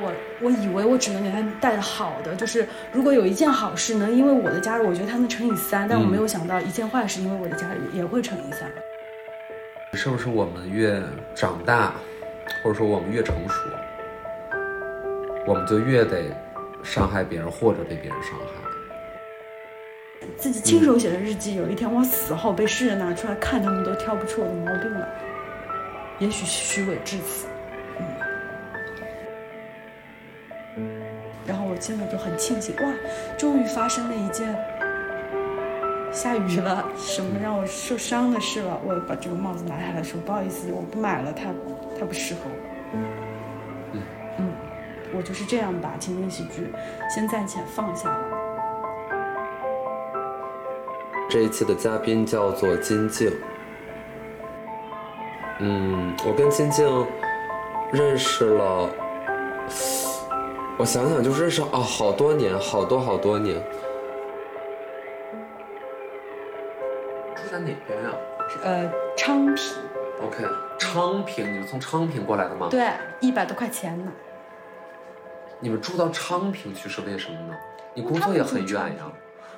我我以为我只能给他带好的，就是如果有一件好事能因为我的加入，我觉得他能乘以三，但我没有想到一件坏事因为我的加入也会乘以三。是不是我们越长大，或者说我们越成熟，我们就越得伤害别人或者被别人伤害？自己亲手写的日记，有一天我死后被世人拿出来看，他们都挑不出我的毛病了。也许虚伪至此。现在就很庆幸，哇，终于发生了一件下雨了，什么让我受伤的事了。我把这个帽子拿下来说，不好意思，我不买了，它它不适合我。嗯嗯，我就是这样把情景喜剧先暂且放下了。这一期的嘉宾叫做金靖。嗯，我跟金靖认识了，我想想就认识啊，好多年，好多好多年。住在哪边呀？呃，昌平。OK，昌平，你们从昌平过来的吗？对，一百多块钱呢。你们住到昌平去是为什么呢？你工作也很远呀。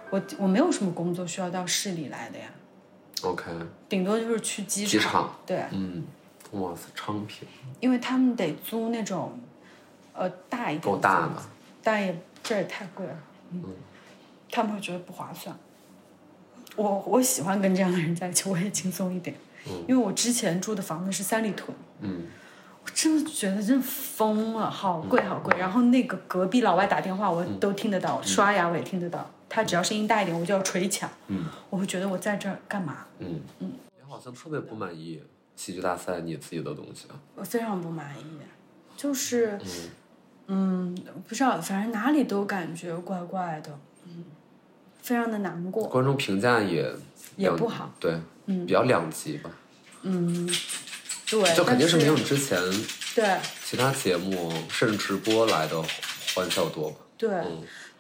我我没有什么工作需要到市里来的呀。OK，顶多就是去机场。机场对，嗯，哇塞，昌平。因为他们得租那种，呃，大一点。够大吗。但也这也太贵了，嗯，他们会觉得不划算。我我喜欢跟这样的人在一起，我也轻松一点。嗯。因为我之前住的房子是三里屯。嗯。我真的觉得真疯了，好贵好贵。然后那个隔壁老外打电话，我都听得到，刷牙我也听得到。他只要声音大一点，我就要捶墙。嗯，我会觉得我在这儿干嘛？嗯嗯。你好像特别不满意喜剧大赛你自己的东西啊。我非常不满意，就是嗯，不知道，反正哪里都感觉怪怪的，嗯，非常的难过。观众评价也也不好，对，嗯，比较两极吧。嗯，对，就肯定是没有你之前对其他节目甚至直播来的欢笑多吧？对。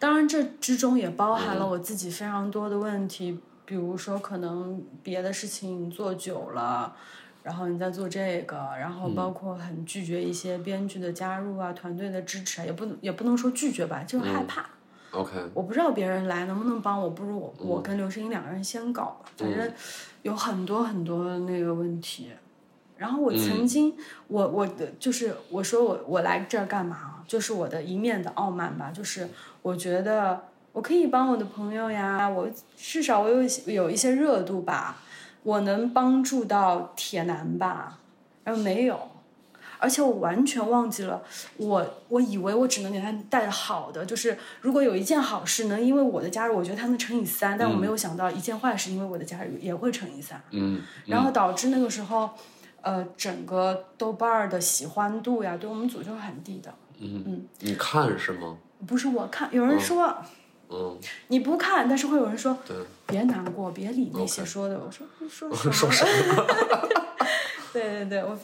当然，这之中也包含了我自己非常多的问题，比如说可能别的事情做久了，然后你在做这个，然后包括很拒绝一些编剧的加入啊，团队的支持啊，也不能也不能说拒绝吧，就是害怕。OK。我不知道别人来能不能帮我，不如我我跟刘诗颖两个人先搞吧，反正有很多很多那个问题。然后我曾经，我我的就是我说我我来这儿干嘛？就是我的一面的傲慢吧，就是。我觉得我可以帮我的朋友呀，我至少我有有一些热度吧，我能帮助到铁男吧，然后没有，而且我完全忘记了，我我以为我只能给他带好的，就是如果有一件好事能因为我的加入，我觉得他能乘以三，但我没有想到一件坏事因为我的加入也会乘以三，嗯，然后导致那个时候，呃，整个豆瓣儿的喜欢度呀，对我们组就是很低的，嗯。嗯，你看是吗？不是我看，有人说，嗯，你不看，但是会有人说，对，别难过，别理那些说的。我说 说说什么？对对对，我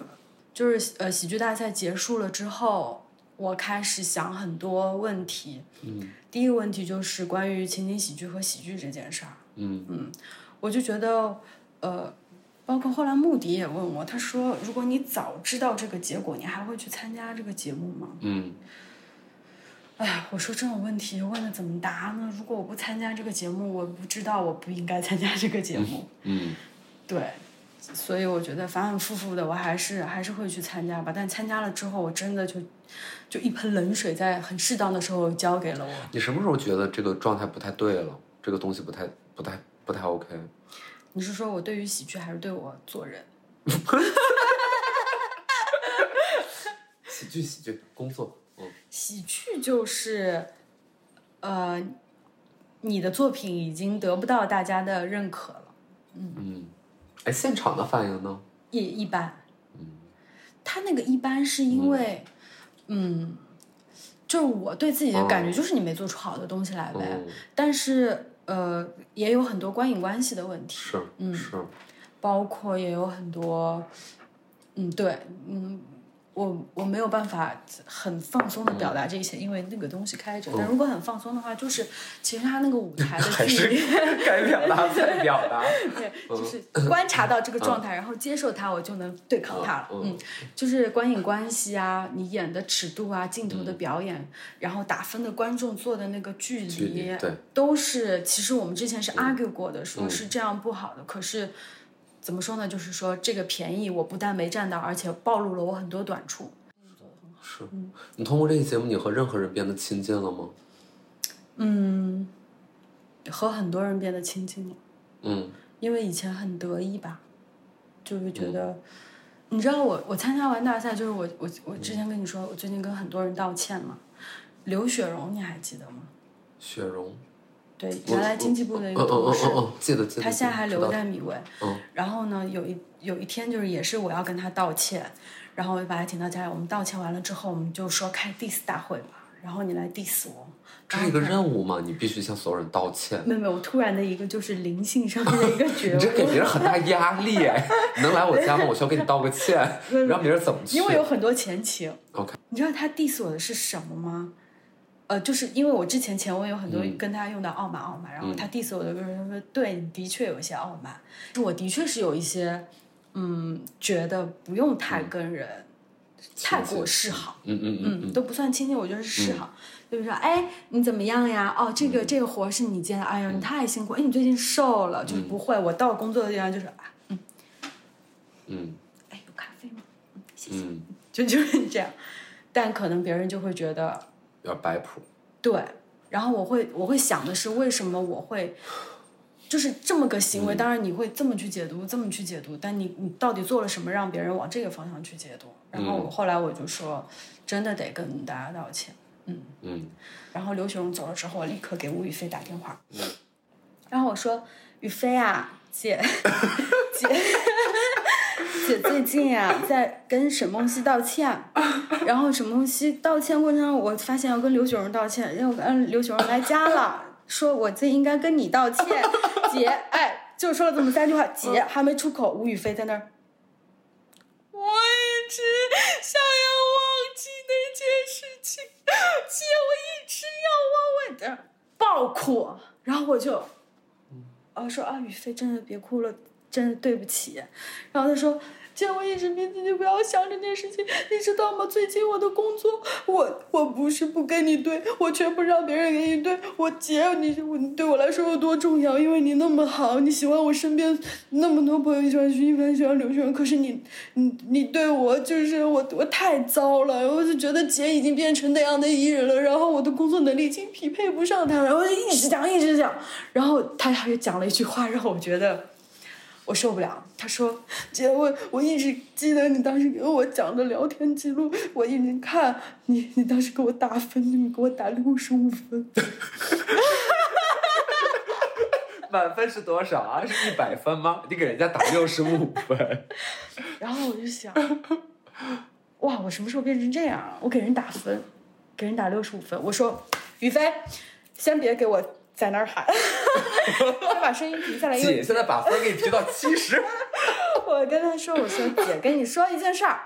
就是呃，喜剧大赛结束了之后，我开始想很多问题。嗯，第一个问题就是关于情景喜剧和喜剧这件事儿。嗯嗯，我就觉得，呃，包括后来穆迪也问我，他说，如果你早知道这个结果，你还会去参加这个节目吗？嗯。哎，我说这种问题问的怎么答呢？如果我不参加这个节目，我不知道我不应该参加这个节目。嗯，对，所以我觉得反反复复的，我还是还是会去参加吧。但参加了之后，我真的就就一盆冷水在很适当的时候浇给了我。你什么时候觉得这个状态不太对了？这个东西不太不太不太 OK？你是说我对于喜剧，还是对我做人？喜剧，喜剧，工作。喜剧就是，呃，你的作品已经得不到大家的认可了。嗯嗯，哎，现场的反应呢？也一般。嗯，他那个一般是因为，嗯，就是我对自己的感觉就是你没做出好的东西来呗。但是呃，也有很多观影关系的问题。是，嗯是，包括也有很多，嗯，对，嗯。我我没有办法很放松的表达这些，因为那个东西开着。但如果很放松的话，就是其实他那个舞 台的距离，该表达再表达。对，就是观察到这个状态，然后接受它，我就能对抗它了。嗯嗯，就是观影关系啊，你演的尺度啊，镜头的表演，然后打分的观众坐的那个距距离对，都是其实我们之前是 argue 过的，说是这样不好的。可是怎么说呢？就是说这个便宜我不但没占到，而且暴露了我很多短处。是你通过这个节目，你和任何人变得亲近了吗？嗯，和很多人变得亲近了。嗯因为以前很得意吧，就是觉得，你知道我我参加完大赛，就是我我我之前跟你说，我最近跟很多人道歉嘛。刘雪荣你还记得吗？雪荣，对，原来经济部的一个同事，嗯嗯嗯，记得记得。他现在还留在米味。嗯然后呢，有一有一天就是也是我要跟他道歉，然后我就把他请到家里，我们道歉完了之后，我们就说开 diss 大会吧，然后你来 diss 我。这是一个任务吗？你必须向所有人道歉。没有没有，我突然的一个就是灵性上面的一个 觉悟你这给。别人很大压力能来我家吗？我需要给你道个歉，让别人怎么去？因为有很多前情。OK，你知道他 diss 我的是什么吗？呃，就是因为我之前前文有很多嗯。跟他用到傲慢傲慢，然后他 diss 我的时候他说对你的确有一些傲慢，我的确是有一些嗯觉得不用太跟人太过示好，嗯嗯嗯嗯，都不算亲近，我觉得是示好。就是说，哎，你怎么样呀？哦，这嗯。个这个活是你接的，哎呦，你太辛苦，哎，你最近瘦了，就是不会。我到工作的地方就是啊，嗯。哎，有咖啡吗？嗯，谢谢。嗯，就就是这样，但可能别人就会觉得有点摆谱。对，然后我会我会想的是，为什么我会就是这么个行为？当然你会这么去解读，这么去解读，但你你到底做了什么让别人往这个方向去解读？然后我后来我就说，真的得跟大家道歉。嗯嗯然后刘雪荣走了之后，我立刻给吴雨霏打电话，然后我说：“雨霏啊，姐，姐，姐最近啊在跟沈梦溪道歉，然后沈梦溪道歉过程中，我发现要跟刘雪荣道歉，因为我跟刘雪荣来家了，说我最应该跟你道歉，姐，哎，就说了这么三句话，姐还没出口，吴雨霏在那儿。我一直想要忘记那件事情，姐，我一直要忘我的爆哭，然后我就，啊说啊，雨霏真的别哭了，真的对不起。然后他说，姐，我一直逼自己不要想这件事情，你知道吗？最近我的工作，我我不是不跟你对，我却不让别人跟你对。我姐，你我对我来说有多重要？因为你那么好，你喜欢我身边那么多朋友，喜欢徐一凡，喜欢刘璇，可是你你你对我就是我我太糟了，我就觉得姐已经变成那样的艺人了，然后我的工作能力已经匹配不上他，然后就一直讲一直讲，然后他还讲了一句话让我觉得。我受不了。他说：“姐，我我一直记得你当时给我讲的聊天记录，我一直看你，你当时给我打分，你给我打六十五分。满分是多少啊？是一百分吗？你给人家打六十五分，然后我就想，哇，我什么时候变成这样了？我给人打分，给人打六十五分。我说，宇飞，先别给我在那儿喊，先把声音提下来，因为姐现在把分给你提到七十。我跟他说：“我说姐，跟你说一件事儿，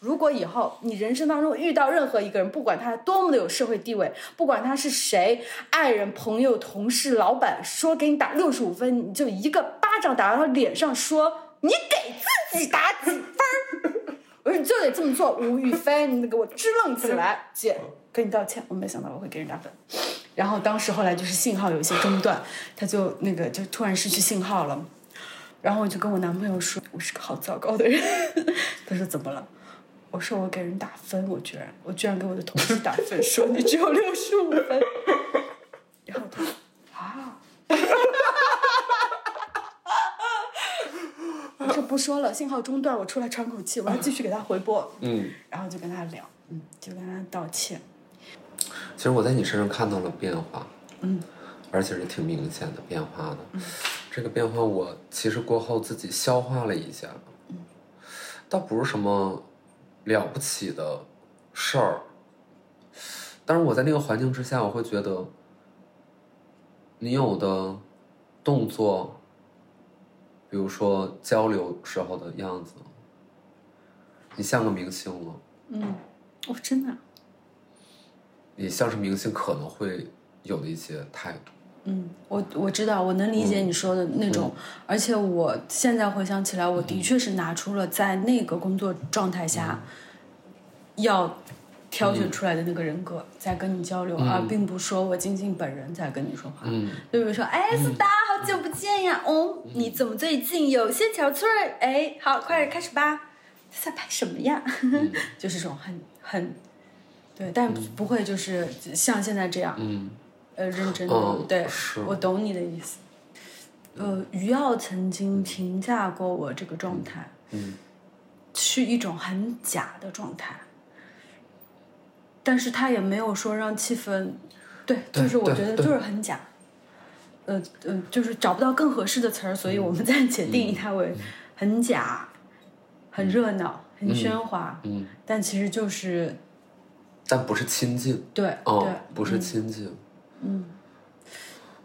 如果以后你人生当中遇到任何一个人，不管他多么的有社会地位，不管他是谁，爱人、朋友、同事、老板，说给你打六十五分，你就一个巴掌打到他脸上，说你给自己打几分儿。我说你就得这么做，吴雨霏，你得给我支棱起来，姐，跟你道歉，我没想到我会给人打分。”然后当时后来就是信号有一些中断，他就那个就突然失去信号了。然后我就跟我男朋友说，我是个好糟糕的人。他说怎么了？我说我给人打分，我居然我居然给我的同事打分，说你只有六十五分。然后他说啊，我说不说了，信号中断，我出来喘口气，我要继续给他回拨。嗯，然后就跟他聊，嗯，就跟他道歉。其实我在你身上看到了变化，嗯，而且是挺明显的变化的。这个变化我其实过后自己消化了一下，倒不是什么了不起的事儿，但是我在那个环境之下，我会觉得你有的动作，比如说交流时候的样子，你像个明星了。嗯，哦，真的啊，也像是明星可能会有的一些态度。嗯，我我知道，我能理解你说的那种，而且我现在回想起来，我的确是拿出了在那个工作状态下要挑选出来的那个人格在跟你交流，而并不说我静静本人在跟你说话。嗯就比如说，哎，苏达，好久不见呀，哦，你怎么最近有些憔悴？哎，好，快点开始吧，在拍什么呀？就是这种很很，对，但不会就是像现在这样，嗯。呃，认真的，嗯对，我懂你的意思。呃，于奥曾经评价过我这个状态，嗯。是一种很假的状态，但是他也没有说让气氛，对，就是我觉得就是很假，呃呃，就是找不到更合适的词儿，所以我们暂且定义它为很假、很热闹、很喧哗，嗯，但其实就是但不是亲近，对哦对，，不是亲近。嗯。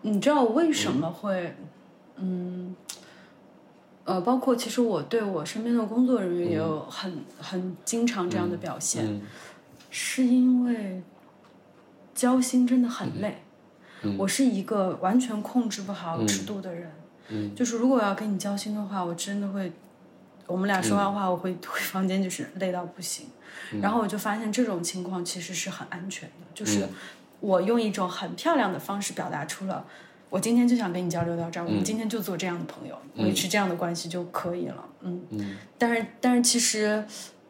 你知道我为什么会，嗯，呃，包括其实我对我身边的工作人员也有很、很经常这样的表现，嗯是因为交心真的很累。我是一个完全控制不好尺度的人，嗯。就是如果要跟你交心的话，我真的会，我们俩说完话，我会 回房间就是累到不行。然后我就发现这种情况其实是很安全的，就是我用一种很漂亮的方式表达出了，我今天就想跟你交流到这儿，我们今天就做这样的朋友，维持这样的关系就可以了。嗯，嗯。但是但是其实，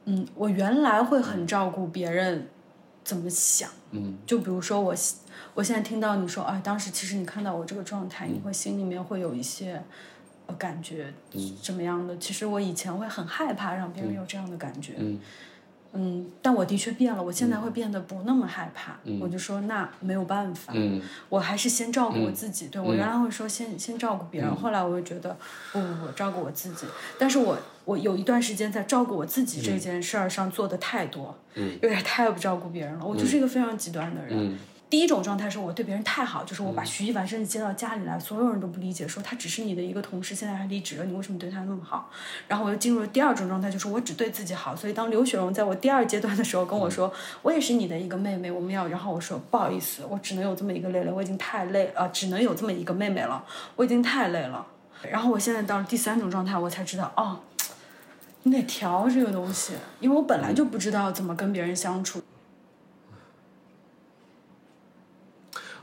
嗯，我原来会很照顾别人怎么想，嗯。就比如说我现我现在听到你说，哎，当时其实你看到我这个状态，你会心里面会有一些。呃，感觉怎么样的？其实我以前会很害怕让别人有这样的感觉，嗯嗯，但我的确变了，我现在会变得不那么害怕。我就说那没有办法，嗯我还是先照顾我自己。对我原来会说先先照顾别人，后来我就觉得不不不，照顾我自己。但是我我有一段时间在照顾我自己这件事儿上做的太多，嗯有点太不照顾别人了。我就是一个非常极端的人。嗯第一种状态是我对别人太好，就是我把徐一凡甚至接到家里来，所有人都不理解，说他只是你的一个同事，现在还离职了，你为什么对他那么好？然后我又进入了第二种状态，就是我只对自己好。所以当刘雪荣在我第二阶段的时候跟我说，我也是你的一个妹妹，我们要，然后我说不好意思，我只能有这么一个妹妹，我已经太累啊，呃，只能有这么一个妹妹了，我已经太累了。然后我现在到了第三种状态，我才知道哦，你得调这个东西，因为我本来就不知道怎么跟别人相处。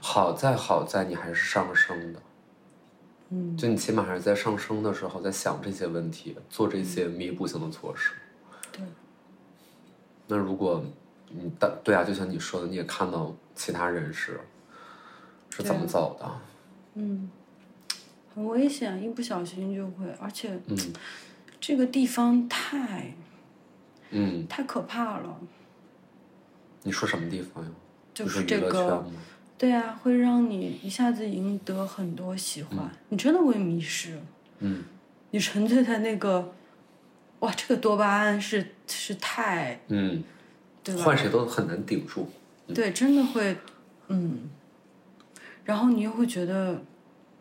好在好在你还是上升的，嗯，就你起码还是在上升的时候在想这些问题，做这些弥补性的措施。对。那如果你但对啊，就像你说的，你也看到其他人是是怎么走的，嗯，很危险，一不小心就会，而且嗯这个地方太嗯，太可怕了。你说什么地方呀？就是娱乐这个圈吗？对啊，会让你一下子赢得很多喜欢，你真的会迷失。嗯你沉醉在那个，哇，这个多巴胺是是太嗯，对吧？换谁都很难顶住。对，真的会，嗯。然后你又会觉得，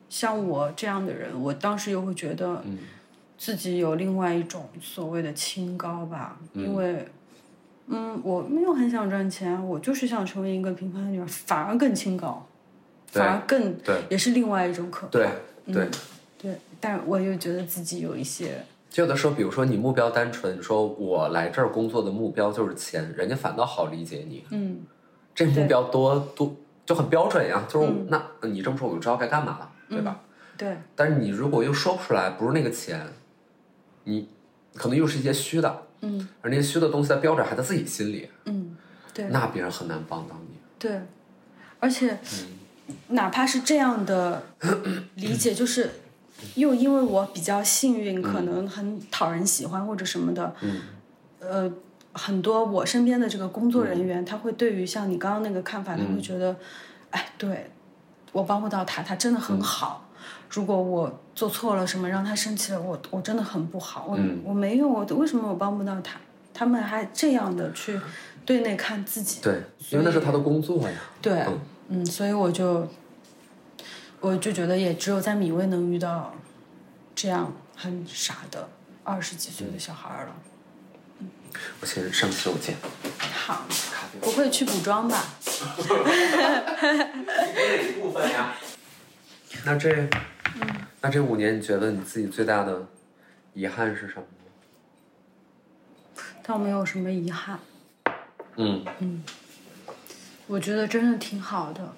像我这样的人，我当时又会觉得，嗯自己有另外一种所谓的清高吧，因为，嗯，我没有很想赚钱，我就是想成为一个平凡的女孩，反而更清高，反而更对也是另外一种可能。对对，对，但我又觉得自己有一些，就有的时候，比如说你目标单纯，你说我来这儿工作的目标就是钱，人家反倒好理解你。嗯，这目标多多就很标准呀，就是、那你这么说我就知道该干嘛了，对吧？对，但是你如果又说不出来，不是那个钱，你可能又是一些虚的，嗯而那些虚的东西的标准还在自己心里，嗯，对。那别人很难帮到你。对，而且、哪怕是这样的 理解，就是又因为我比较幸运，可能很讨人喜欢或者什么的，嗯呃，很多我身边的这个工作人员，他会对于像你刚刚那个看法，他会觉得，哎，对我帮不到他，他真的很好。如果我做错了什么让他生气了，我我真的很不好，我、我没用，我为什么我帮不到他？他们还这样的去对内看自己，对，因为那是他的工作呀。对，嗯嗯，所以我就，我就觉得也只有在米未能遇到这样很傻的二十几岁的小孩儿了。我先上洗手间。好，不会去补妆吧？一部分呀。那这，那这五年，你觉得你自己最大的遗憾是什么？倒没有什么遗憾。嗯。嗯，我觉得真的挺好的，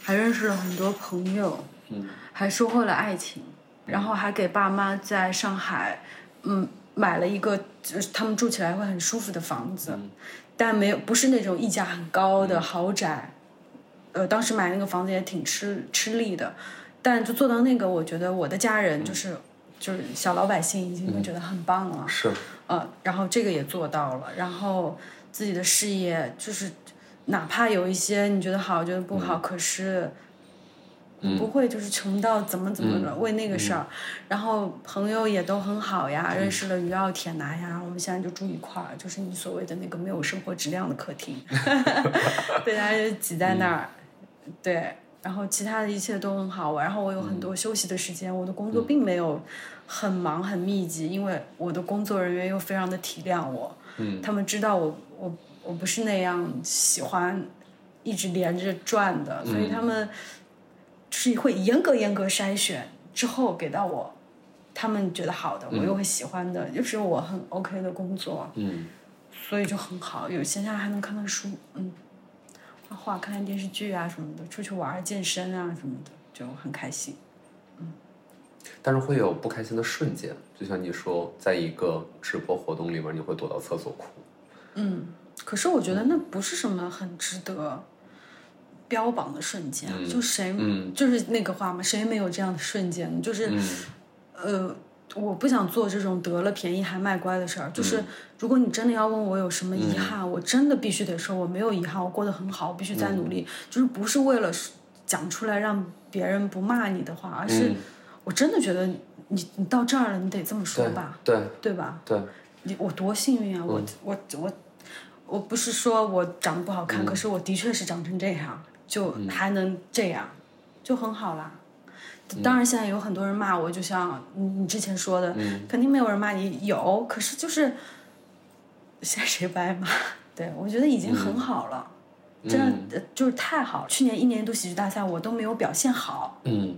还认识了很多朋友，嗯，还收获了爱情，然后还给爸妈在上海，嗯，买了一个就是他们住起来会很舒服的房子，但没有不是那种溢价很高的豪宅，呃，当时买那个房子也挺吃吃力的，但就做到那个，我觉得我的家人就是就是小老百姓已经会觉得很棒了，是，呃，然后这个也做到了，然后自己的事业就是，哪怕有一些你觉得好，觉得不好，可是不会就是穷到怎么怎么的、为那个事儿。然后朋友也都很好呀，认识了于奥铁男呀，我们现在就住一块儿，就是你所谓的那个没有生活质量的客厅，对，大家就挤在那儿，对。然后其他的一切都很好，然后我有很多休息的时间，我的工作并没有很忙很密集，因为我的工作人员又非常的体谅我，嗯。他们知道我我我不是那样喜欢一直连着转的，所以他们是会严格严格筛选之后给到我，他们觉得好的，我又会喜欢的，就是我很 OK 的工作，嗯。所以就很好，有闲下来还能看看书，嗯，画画、看看电视剧啊什么的，出去玩儿、健身啊什么的，就很开心。嗯但是会有不开心的瞬间，就像你说，在一个直播活动里面，你会躲到厕所哭。嗯，可是我觉得那不是什么很值得标榜的瞬间，嗯就谁、嗯就是那个话嘛，谁没有这样的瞬间呢？就是、嗯呃，我不想做这种得了便宜还卖乖的事儿。就是如果你真的要问我有什么遗憾，我真的必须得说我没有遗憾，我过得很好，我必须再努力。就是不是为了讲出来让别人不骂你的话，而是嗯我真的觉得你你到这儿了，你得这么说吧，对对吧？对，你我多幸运啊！我我我我不是说我长得不好看，可是我的确是长成这样，就还能这样，就很好啦。当然，现在有很多人骂我，就像你你之前说的，肯定没有人骂你，有，可是就是现在谁不爱骂？对我觉得已经很好了，真的、呃就是太好了。去年一年一度喜剧大赛我都没有表现好，嗯。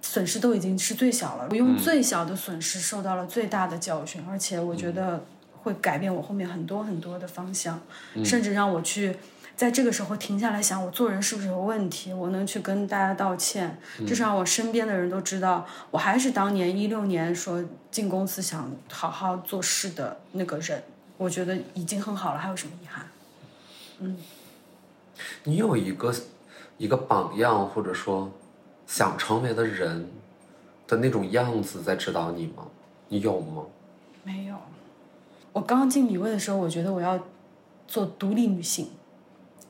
损失都已经是最小了，我用最小的损失受到了最大的教训，而且我觉得会改变我后面很多很多的方向，甚至让我去在这个时候停下来想，我做人是不是有问题，我能去跟大家道歉，至少我身边的人都知道，我还是当年一六年说进公司想好好做事的那个人，我觉得已经很好了，还有什么遗憾？嗯你有一个一个榜样，或者说想成为的人的那种样子在指导你吗？你有吗？没有，我刚刚进米味的时候，我觉得我要做独立女性，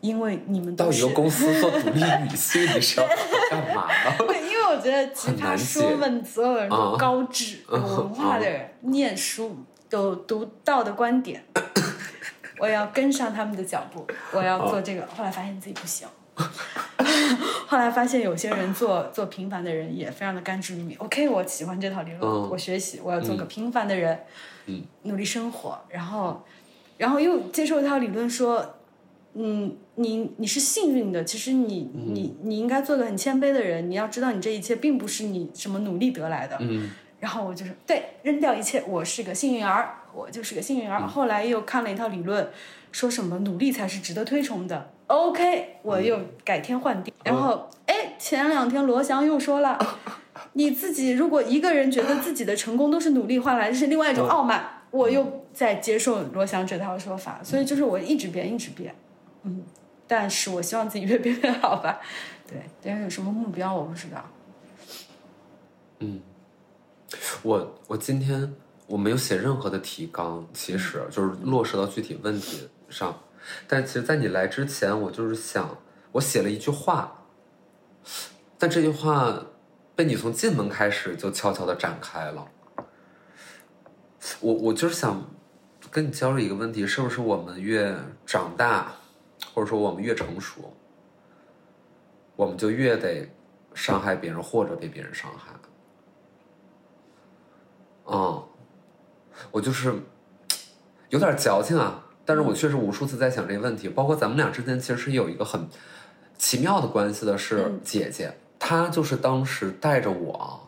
因为你们到一个公司做独立女性，你是要 干嘛呢？对，因为我觉得奇葩说们所有人都高智、有文化的人，念书有独到的观点，我要跟上他们的脚步，我要做这个。后来发现自己不行，后来发现有些人做做平凡的人也非常的甘之如饴。OK，我喜欢这套理论，嗯我学习，我要做个平凡的人，嗯努力生活，然后，然后又接受一套理论说。嗯，你你是幸运的，其实你你你应该做个很谦卑的人。你要知道，你这一切并不是你什么努力得来的。嗯然后我就是对扔掉一切，我是个幸运儿，我就是个幸运儿。后来又看了一套理论，说什么努力才是值得推崇的。OK，我又改天换地。然后哎，前两天罗翔又说了，你自己如果一个人觉得自己的成功都是努力换来这，是另外一种傲慢。我又在接受罗翔这套说法，所以就是我一直变，一直变。嗯，但是我希望自己越变越好吧。对，但是有什么目标我不知道。嗯，我我今天我没有写任何的提纲，其实就是落实到具体问题上。但其实，在你来之前，我就是想，我写了一句话，但这句话被你从进门开始就悄悄的展开了。我我就是想跟你交流一个问题：是不是我们越长大，或者说我们越成熟，我们就越得伤害别人或者被别人伤害？嗯，我就是有点矫情啊，但是我确实无数次在想这个问题，包括咱们俩之间其实是有一个很奇妙的关系的，是姐姐，她就是当时带着我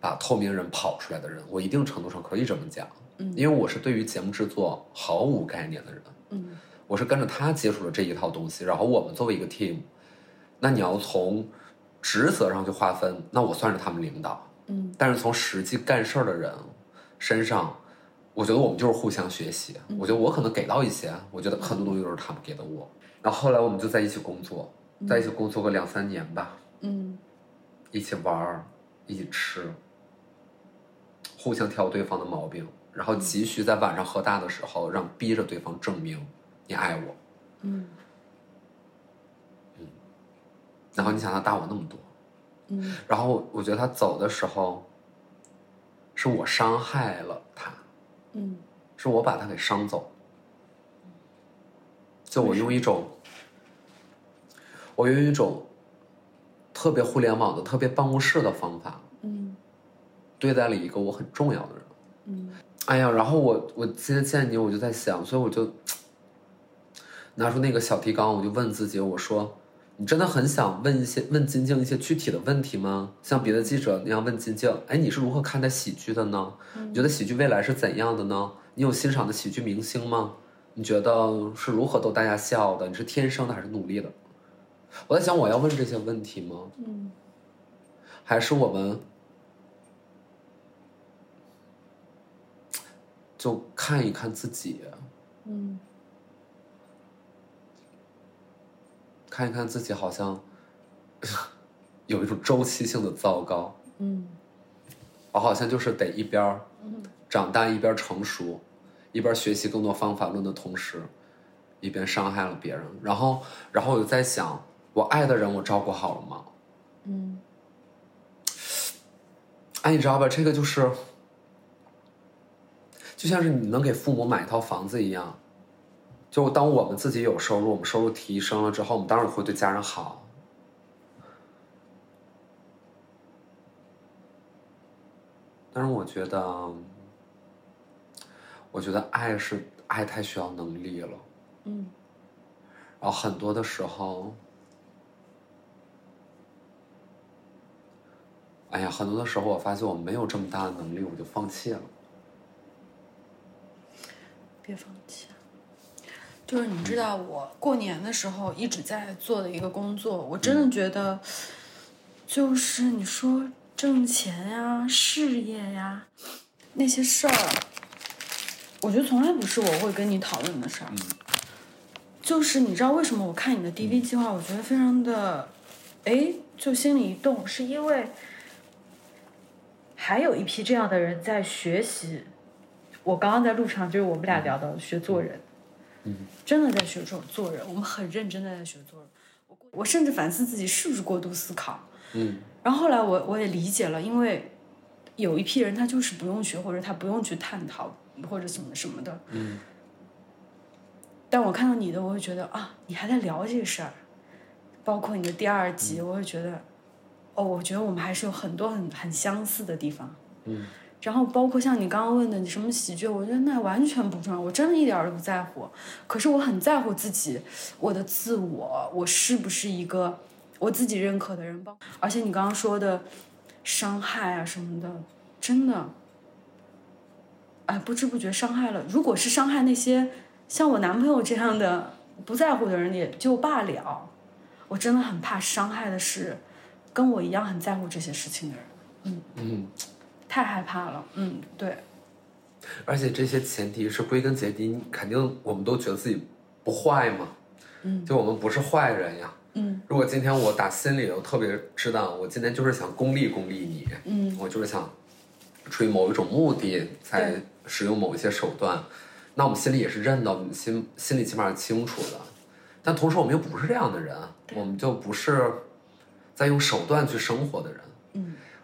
把透明人跑出来的人，我一定程度上可以这么讲，嗯。因为我是对于节目制作毫无概念的人，嗯我是跟着他接触了这一套东西，然后我们作为一个 team，那你要从职责上去划分，那我算是他们领导，嗯但是从实际干事儿的人身上，我觉得我们就是互相学习。我觉得我可能给到一些，我觉得很多东西都是他们给的我。然后后来我们就在一起工作，在一起工作个两三年吧，嗯一起玩儿，一起吃，互相挑对方的毛病，然后急需在晚上喝大的时候，让逼着对方证明你爱我。嗯然后你想他大我那么多，嗯然后我觉得他走的时候，是我伤害了他，嗯是我把他给伤走。就我用一种，我用一种特别互联网的、特别办公室的方法嗯对待了一个我很重要的人。嗯哎呀，然后我我今天见你，我就在想，所以我就拿出那个小提纲，我就问自己，我说：“你真的很想问一些问金靖一些具体的问题吗？像别的记者那样问金靖，哎，你是如何看待喜剧的呢？你觉得喜剧未来是怎样的呢？你有欣赏的喜剧明星吗？你觉得是如何逗大家笑的？你是天生的还是努力的？”我在想，我要问这些问题吗？嗯还是我们就看一看自己，嗯看一看自己，好像 有一种周期性的糟糕。嗯我好像就是得一边长大，一边成熟，一边学习更多方法论的同时，一边伤害了别人。然后，然后我就在想，我爱的人我照顾好了吗？嗯哎，你知道吧？这个就是，就像是你能给父母买一套房子一样。就当我们自己有收入，我们收入提升了之后，我们当然会对家人好。但是我觉得，我觉得爱是爱太需要能力了。嗯然后很多的时候，哎呀，很多的时候我发现我没有这么大的能力，我就放弃了。别放弃。就是你知道，我过年的时候一直在做的一个工作，我真的觉得，就是你说挣钱呀、事业呀那些事儿，我觉得从来不是我会跟你讨论的事儿。就是你知道为什么我看你的 DV 计划，我觉得非常的，哎，就心里一动，是因为还有一批这样的人在学习。我刚刚在路上就是我们俩聊的学做人，嗯，真的在学做做人，我们很认真的在学做人。我我甚至反思自己是不是过度思考。嗯然后后来我我也理解了，因为有一批人他就是不用学，或者他不用去探讨或者怎么什么的。嗯但我看到你的，我会觉得啊，你还在聊这个事儿，包括你的第二集，我会觉得，哦，我觉得我们还是有很多很很相似的地方。嗯然后包括像你刚刚问的，你什么喜剧，我觉得那完全不重要，我真的一点儿都不在乎。可是我很在乎自己，我的自我，我是不是一个我自己认可的人？包而且你刚刚说的伤害啊什么的，真的，哎，不知不觉伤害了。如果是伤害那些像我男朋友这样的不在乎的人，也就罢了。我真的很怕伤害的是跟我一样很在乎这些事情的人。嗯嗯，太害怕了，嗯，对，而且这些前提是归根结底，肯定我们都觉得自己不坏嘛。嗯，就我们不是坏人呀。嗯如果今天我打心里头特别知道，我今天就是想功利功利你，嗯我就是想出于某一种目的才使用某一些手段，那我们心里也是认的，我们心心里起码是清楚的。但同时我们又不是这样的人，我们就不是在用手段去生活的人。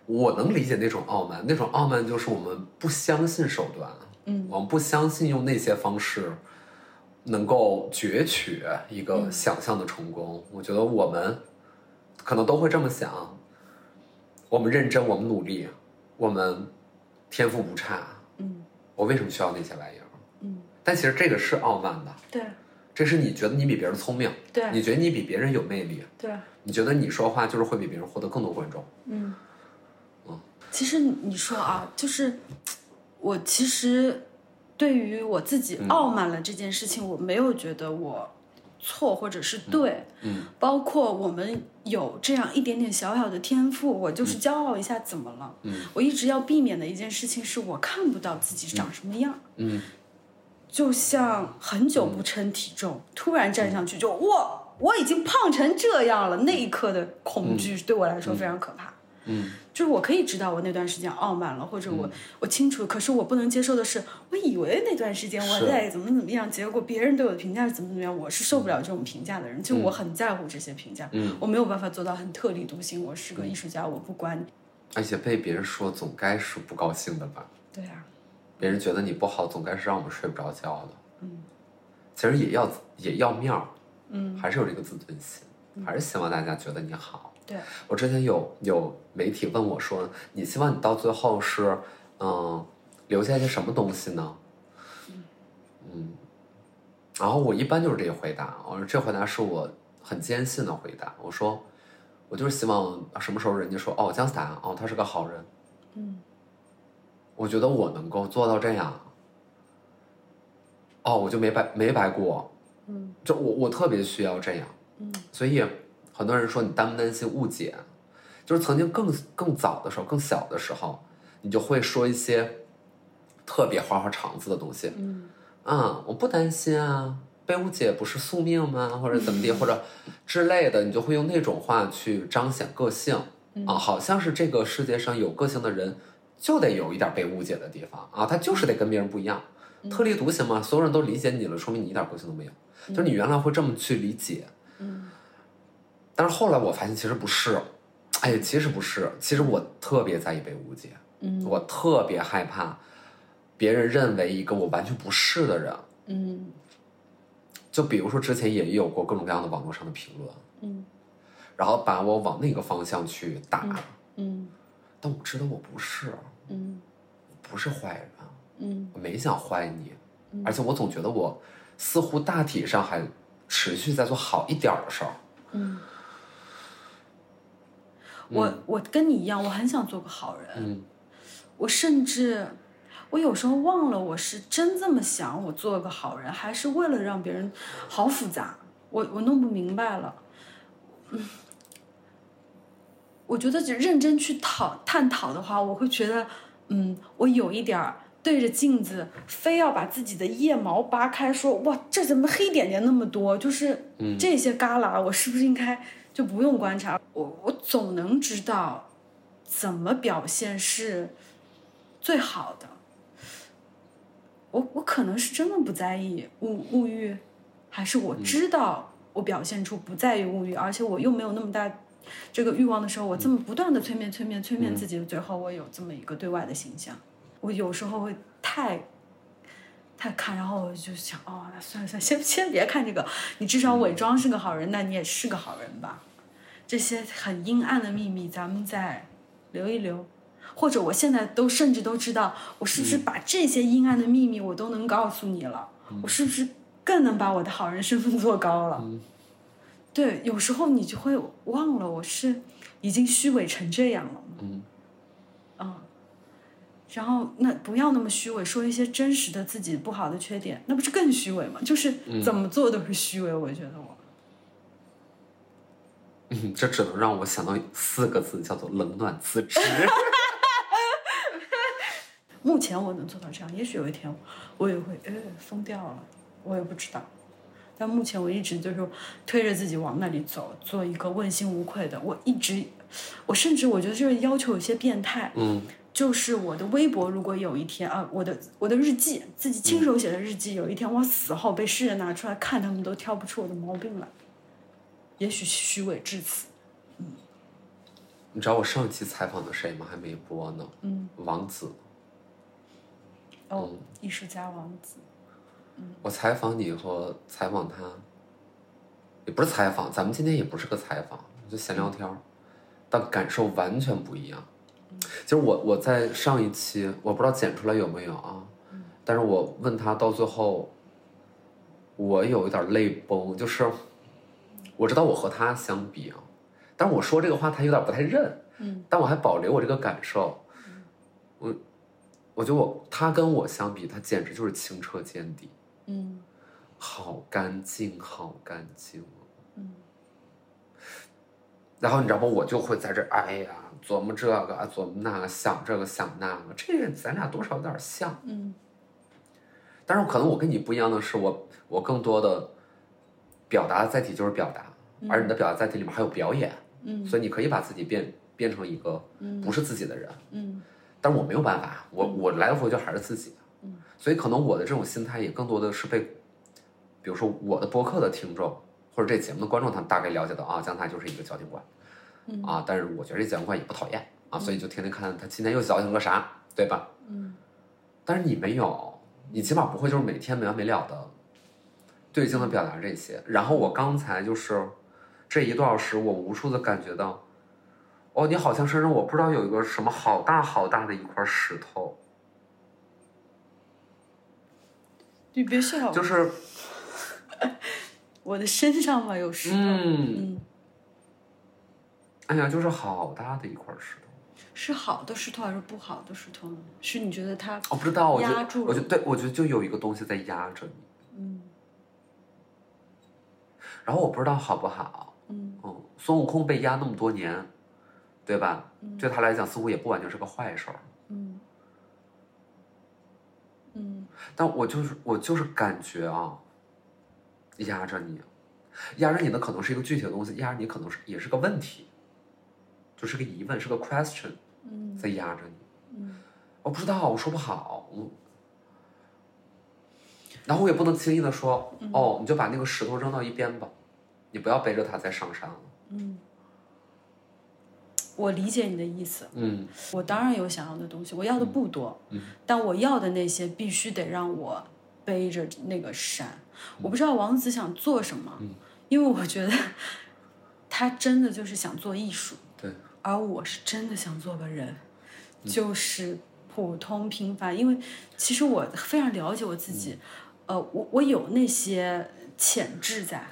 嗯我能理解那种傲慢，那种傲慢就是我们不相信手段，嗯。我们不相信用那些方式能够攫取一个嗯想象的成功。我觉得我们可能都会这么想：我们认真，我们努力，我们天赋不差，嗯。我为什么需要那些玩意儿？嗯。但其实这个是傲慢的，对。这是你觉得你比别人聪明，对。你觉得你比别人有魅力，对，你觉得你说话就是会比别人获得更多观众。嗯，其实你说啊，就是我其实对于我自己嗯。傲慢了这件事情，我没有觉得我错或者是对，嗯。包括我们有这样一点点小小的天赋，我就是骄傲一下，怎么了？嗯。我一直要避免的一件事情是我看不到自己长什么样。嗯。就像很久不称体重，突然站上去就哇，我已经胖成这样了，那一刻的恐惧对我来说非常可怕。嗯。就是我可以知道我那段时间傲慢了，或者我、我清楚，可是我不能接受的是，我以为那段时间我在怎么怎么样，结果别人对我的评价是怎么怎么样，我是受不了这种评价的人，就我很在乎这些评价，嗯，我没有办法做到很特立独行，我是个艺术家，我不管你。而且被别人说总该是不高兴的吧？对啊，别人觉得你不好，总该是让我们睡不着觉的。嗯，其实也要也要面儿，嗯，还是有这个自尊心，还是希望大家觉得你好。对，我之前有有媒体问我说：“你希望你到最后是，嗯，留下一些什么东西呢？”嗯，然后我一般就是这个回答，我说这回答是我很坚信的回答。我说，我就是希望什么时候人家说哦，姜思达哦，他是个好人，嗯，我觉得我能够做到这样，哦，我就没白没白过，嗯，就我我特别需要这样，嗯，所以很多人说你担不担心误解，就是曾经更更早的时候，更小的时候，你就会说一些特别花花肠子的东西，嗯。啊，我不担心啊，被误解不是宿命吗？或者怎么地，或者之类的，你就会用那种话去彰显个性啊，好像是这个世界上有个性的人就得有一点被误解的地方啊，他就是得跟别人不一样，特立独行嘛，所有人都理解你了，说明你一点个性都没有，就是你原来会这么去理解，嗯但是后来我发现其实不是，哎，其实不是，其实我特别在意被误解，嗯我特别害怕别人认为一个我完全不是的人。嗯就比如说之前也有过各种各样的网络上的评论，嗯然后把我往那个方向去打，嗯但我知道我不是，嗯我不是坏人，嗯我没想坏你，而且我总觉得我似乎大体上还持续在做好一点的事儿。嗯。我我跟你一样，我很想做个好人。嗯我甚至，我有时候忘了我是真这么想，我做个好人，还是为了让别人，好复杂，我我弄不明白了。嗯，我觉得只认真去讨探讨的话，我会觉得，嗯，我有一点儿对着镜子，非要把自己的腋毛扒开，说哇，这怎么黑点点那么多？就是这些旮旯，我是不是应该就不用观察？我我总能知道怎么表现是最好的。我我可能是真的不在意物物欲，还是我知道我表现出不在意物欲，而且我又没有那么大这个欲望的时候，我这么不断的催眠、催眠、催眠自己，最后我有这么一个对外的形象。我有时候会太太看，然后我就想，哦，那算了算了，先 先别看这个，你至少伪装是个好人，那你也是个好人吧。这些很阴暗的秘密，咱们再留一留。或者我现在都甚至都知道，我是不是把这些阴暗的秘密我都能告诉你了？我是不是更能把我的好人身份做高了？对，有时候你就会忘了我是已经虚伪成这样了嗯，然后那不要那么虚伪，说一些真实的自己不好的缺点，那不是更虚伪吗？就是怎么做都是虚伪，我觉得我。嗯，这只能让我想到四个字，叫做冷暖自知。目前我能做到这样，也许有一天我也会呃疯掉了，我也不知道。但目前我一直就是推着自己往那里走，做一个问心无愧的。我一直，我甚至我觉得这个要求有些变态。嗯就是我的微博，如果有一天啊，我的我的日记，自己亲手写的日记，有一天我死后被世人拿出来看，他们都挑不出我的毛病来。也许虚伪至此。嗯你知道我上期采访的谁吗？还没播呢。嗯，王子，哦，艺术家王子。嗯我采访你和采访他，也不是采访，咱们今天也不是个采访，就闲聊天儿，但感受完全不一样。其实我我在上一期，我不知道剪出来有没有啊，但是我问他到最后，我有一点泪崩，就是我知道我和他相比啊，但是我说这个话他有点不太认，嗯，但我还保留我这个感受，我我觉得我他跟我相比，他简直就是清澈见底，嗯好干净，好干净。嗯然后你知道吗？我就会在这儿，哎呀，琢磨这个，琢磨那个，想这个想那个，这个咱俩多少有点像。嗯。但是可能我跟你不一样的是，我我更多的表达的载体就是表达，而你的表达载体里面还有表演，嗯。所以你可以把自己变变成一个嗯。不是自己的人。嗯。但是我没有办法，我我来了回就还是自己，嗯，所以可能我的这种心态也更多的是被，比如说我的播客的听众或者这节目的观众，他们大概了解到啊，江台就是一个矫情怪，嗯。啊，但是我觉得这矫情怪也不讨厌啊，所以就天天看他今天又矫情个啥，对吧？嗯。但是你没有，你起码不会就是每天没完没了的对镜的表达这些。然后我刚才就是这一个多小时，我无数的感觉到，哦，你好像身上我不知道有一个什么好大好大的一块石头，你别笑，就是。我的身上嘛有石头，嗯，嗯，哎呀，就是好大的一块石头。是好的石头还是不好的石头呢？是你觉得它我不知道，我觉得，压住了我觉得对，我觉得就有一个东西在压着你，嗯然后我不知道好不好，嗯嗯，孙悟空被压那么多年，对吧？嗯对他来讲，似乎也不完全是个坏事儿。嗯嗯但我就是我就是感觉啊，压着你，压着你的可能是一个具体的东西，压着你可能是也是个问题，就是个疑问，是个 question 嗯。在压着你。嗯。我不知道，我说不好，我，然后我也不能轻易的说，嗯。哦，你就把那个石头扔到一边吧，你不要背着它再上山了。嗯，我理解你的意思。嗯。我当然有想要的东西，我要的不多，嗯。但我要的那些必须得让我背着那个山。我不知道王子想做什么，嗯。因为我觉得他真的就是想做艺术，对，而我是真的想做个人，嗯就是普通平凡。因为其实我非常了解我自嗯己，呃，我我有那些潜质在，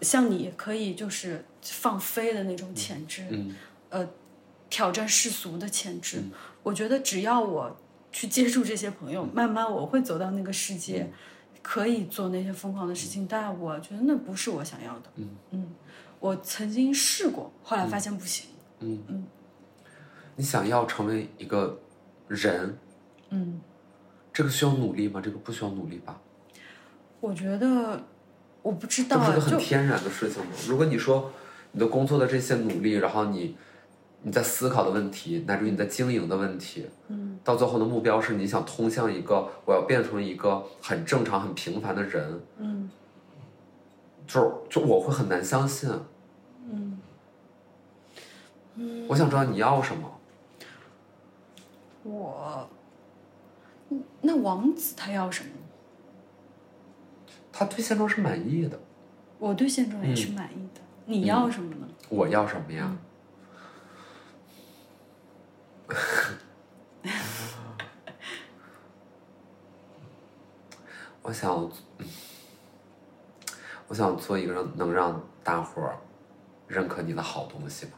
像你可以就是放飞的那种潜质，嗯呃，挑战世俗的潜质。嗯我觉得只要我去接触这些朋友，慢慢我会走到那个世界，嗯可以做那些疯狂的事情。但我觉得那不是我想要的。嗯我曾经试过，后来发现不行。嗯嗯嗯你想要成为一个人，嗯，这个需要努力吗？这个不需要努力吧？我觉得我不知道这不是个很天然的事情吗？如果你说你的工作的这些努力，然后你你在思考的问题，乃至于你在经营的问题，嗯到最后的目标是你想通向一个我要变成一个很正常、很平凡的人，嗯就是就我会很难相信。嗯我想知道你要什么。我，嗯那王子他要什么？他对现状是满意的，我对现状也嗯是满意的。你要什么呢？我要什么呀？我想，嗯我想做一个让能让大伙儿认可你的好东西吧。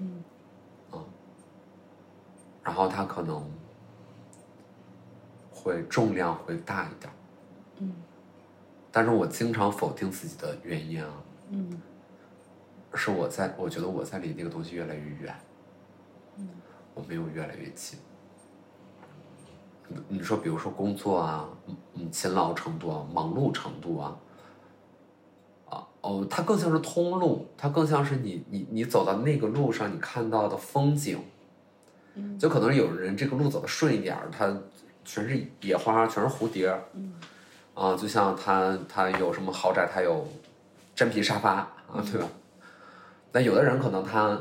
嗯。然后它可能会重量会大一点，嗯。但是我经常否定自己的原因啊，嗯。是我在我觉得我在离那个东西越来越远，嗯。我没有越来越近。你你说，比如说工作啊，嗯嗯，勤劳程度啊，忙碌程度啊，啊哦，它更像是通路，它更像是你你你走到那个路上你看到的风景，嗯就可能有人这个路走的顺一点儿，它全是野花，全是蝴蝶，嗯啊，就像他他有什么豪宅，他有真皮沙发啊，对吧？那有的人可能他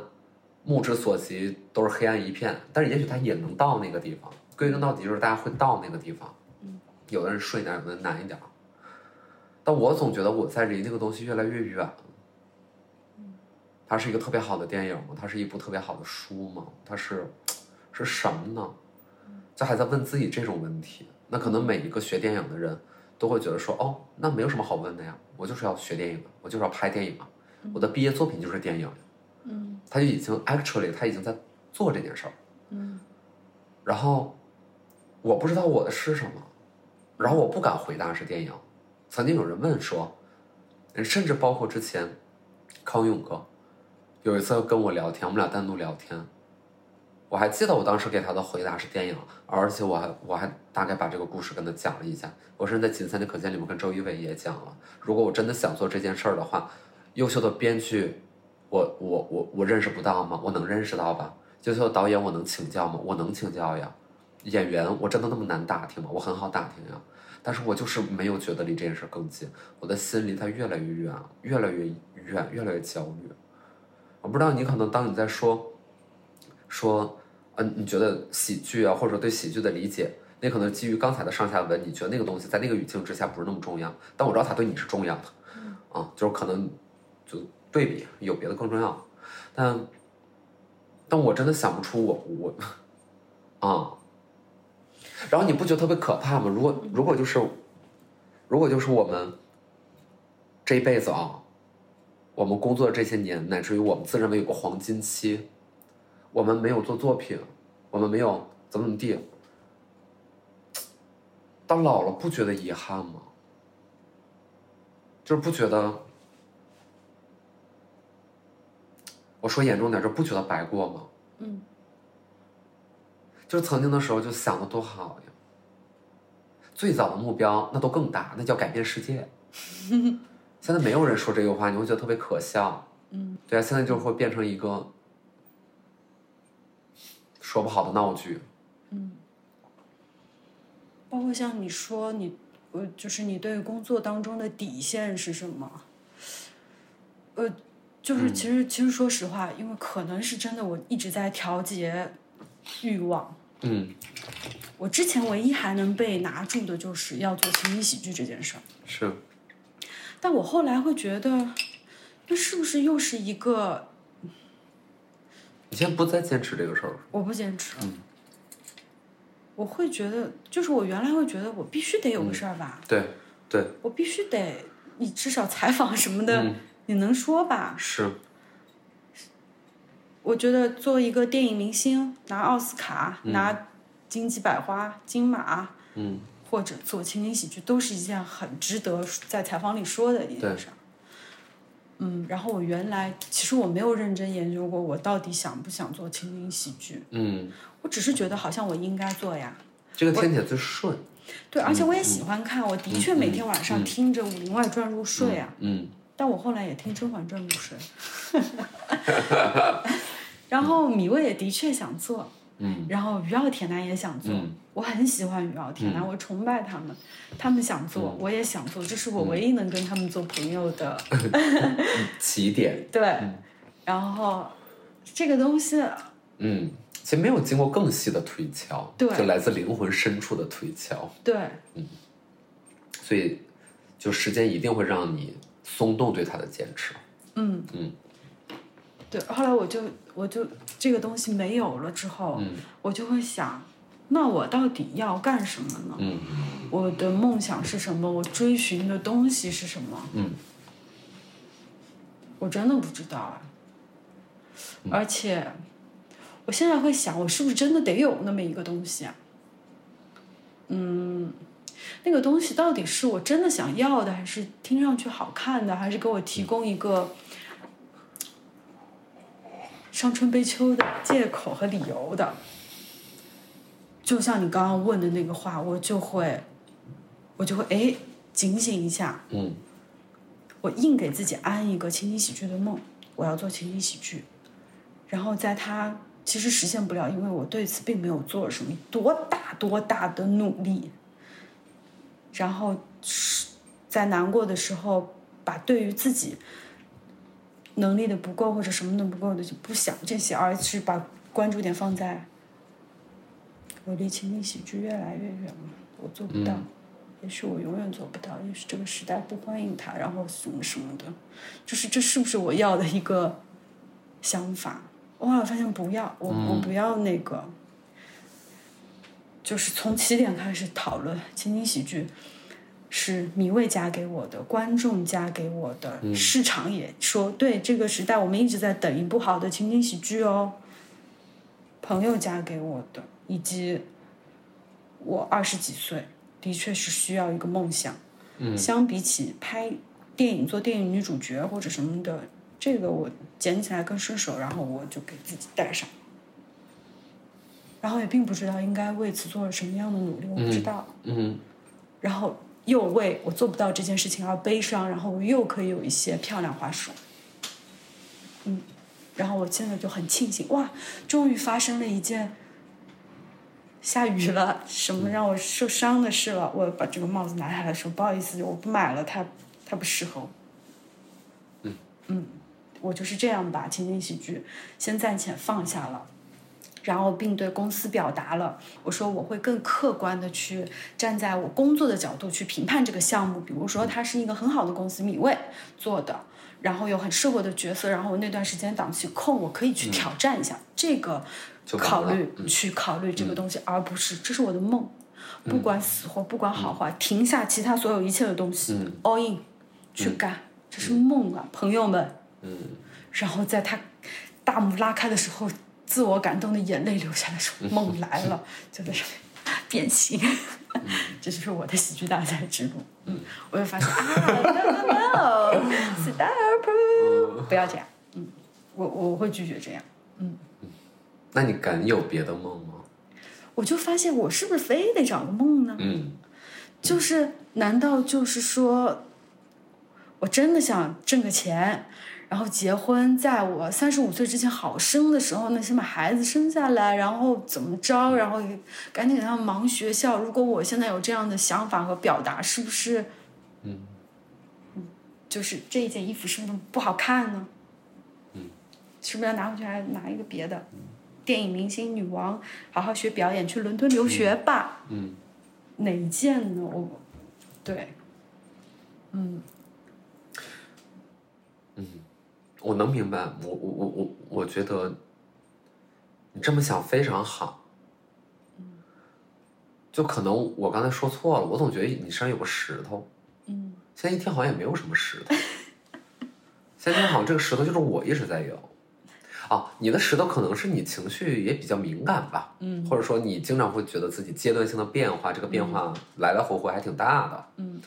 目之所及都是黑暗一片，但是也许他也能到那个地方。归根到底就是大家会到那个地方，嗯有的人顺一点，有的人难一点。但我总觉得我在离那个东西越来越远了。它是一个特别好的电影吗？它是一部特别好的书吗？它是是什么呢？就还在问自己这种问题。那可能每一个学电影的人都会觉得说，哦，那没有什么好问的呀，我就是要学电影，我就是要拍电影嘛，我的毕业作品就是电影。嗯他就已经 actually 他已经在做这件事儿，嗯然后我不知道我的是什么，然后我不敢回答是电影。曾经有人问说，甚至包括之前康永哥有一次跟我聊天，我们俩单独聊天，我还记得我当时给他的回答是电影，而且我还我还大概把这个故事跟他讲了一下。我甚至在《仅三的可见》里面跟周一围也讲了，如果我真的想做这件事儿的话，优秀的编剧，我我我我认识不到吗？我能认识到吧？优秀的导演，我能请教吗？我能请教呀。演员，我真的那么难打听吗？我很好打听呀，但是我就是没有觉得离这件事更近，我的心离它越来越远，越来越远，越来越焦虑。我不知道你可能当你在说，说，嗯、你觉得喜剧啊，或者说对喜剧的理解，那可能基于刚才的上下文，你觉得那个东西在那个语境之下不是那么重要，但我知道它对你是重要的，啊，就是可能就对比有别的更重要，但，但我真的想不出我我，啊，然后你不觉得特别可怕吗？如果如果就是，如果就是我们这一辈子啊，我们工作的这些年，乃至于我们自认为有个黄金期，我们没有做作品，我们没有怎么怎么地，到老了不觉得遗憾吗？就是不觉得，我说严重点，就不觉得白过吗？嗯就是曾经的时候就想的多好呀，最早的目标那都更大，那叫改变世界。现在没有人说这个话，你会觉得特别可笑。嗯，对啊，现在就会变成一个说不好的闹剧。嗯，包括像你说你，呃，就是你对工作当中的底线是什么？呃，就是其实、其实说实话，因为可能是真的，我一直在调节欲望。嗯，我之前唯一还能被拿住的就是要做情景喜剧这件事儿，是，但我后来会觉得，那是不是又是一个你现在不再坚持这个事儿了。我不坚持嗯？我会觉得，就是我原来会觉得我必须得有个事儿吧，对，对，我必须得，你至少采访什么的，嗯。你能说吧？是，我觉得做一个电影明星，拿奥斯卡、拿金鸡百花、金马，嗯，或者做情景喜剧，都是一件很值得在采访里说的一件事儿。嗯，然后我原来其实我没有认真研究过，我到底想不想做情景喜剧，嗯，我只是觉得好像我应该做呀。这个听起来最顺。对，而且我也喜欢看，我的确每天晚上听着《武林外传》入睡啊。嗯但我后来也听《甄嬛传》入睡，然后米未也的确想做，嗯。然后于傲铁男也想做，嗯。我很喜欢于傲铁男，我崇拜他们，他们想做，我也想做，这是我唯一能跟他们做朋友的，起点。对，然后这个东西，嗯，其实没有经过更细的推敲，对。就来自灵魂深处的推敲，对，嗯。所以就时间一定会让你松动对他的坚持。嗯嗯，对，后来我就我就这个东西没有了之后，嗯我就会想，那我到底要干什么呢？嗯我的梦想是什么？我追寻的东西是什么？嗯我真的不知道啊。而且，我现在会想，我是不是真的得有那么一个东西啊？嗯，那个东西到底是我真的想要的，还是听上去好看的，还是给我提供一个伤春悲秋的借口和理由的？就像你刚刚问的那个话，我就会，我就会哎警醒一下，嗯我硬给自己安一个情景喜剧的梦，我要做情景喜剧，然后在它其实实现不了，因为我对此并没有做什么多大多大的努力，然后是在难过的时候，把对于自己能力的不够或者什么的不够的就不想这些，而是把关注点放在我离情景喜剧越来越远了，我做不到。也许我永远做不到，也许这个时代不欢迎他，然后什么什么的，就是这是不是我要的一个想法？我后来发现不要，我、我不要那个，就是从起点开始讨论情景喜剧，是米未加给我的，观众加给我的，市场也说对这个时代我们一直在等一部好的情景喜剧哦。朋友加给我的，以及我二十几岁，的确是需要一个梦想。嗯，相比起拍电影做电影女主角或者什么的，这个我捡起来更顺手，然后我就给自己带上。然后也并不知道应该为此做了什么样的努力，我不知道。嗯然后又为我做不到这件事情而悲伤，然后我又可以有一些漂亮话说。嗯，然后我现在就很庆幸，哇，终于发生了一件下雨了，什么让我受伤的事了。我把这个帽子拿下来说，不好意思，我不买了，它它不适合我。嗯嗯，我就是这样吧情景喜剧先暂且放下了。然后并对公司表达了，我说我会更客观的去站在我工作的角度去评判这个项目，比如说它是一个很好的公司米未做的，然后有很适合的角色，然后我那段时间档期空，我可以去挑战一下、这个考虑、嗯。去考虑这个东西，而不是这是我的梦，不管死活，不管好坏，停下其他所有一切的东西、嗯。a l l in 去干，这是梦啊，朋友们。嗯。然后在他大幕拉开的时候，自我感动的眼泪流下来，说梦来了，就在上面变形。这就是我的喜剧大赛之路。嗯，我就发现啊，no no no，stop，不要这样。嗯，我我会拒绝这样。嗯那你敢有别的梦吗？我就发现我是不是非得找个梦呢？嗯就是难道就是说，我真的想挣个钱，然后结婚，在我三十五岁之前好生的时候呢，先把孩子生下来，然后怎么着，然后赶紧给他们忙学校。如果我现在有这样的想法和表达，是不是？嗯就是这一件衣服是不是不好看呢？嗯，是不是要拿回去还拿一个别的？电影明星女王，好好学表演，去伦敦留学吧。嗯哪一件呢？我，对，嗯我能明白，我我我我我觉得你这么想非常好。就可能我刚才说错了，我总觉得你身上有个石头，嗯现在一听好像也没有什么石头，现在听好像这个石头就是我一直在有。啊，你的石头可能是你情绪也比较敏感吧，嗯或者说你经常会觉得自己阶段性的变化，这个变化来来回回还挺大的，嗯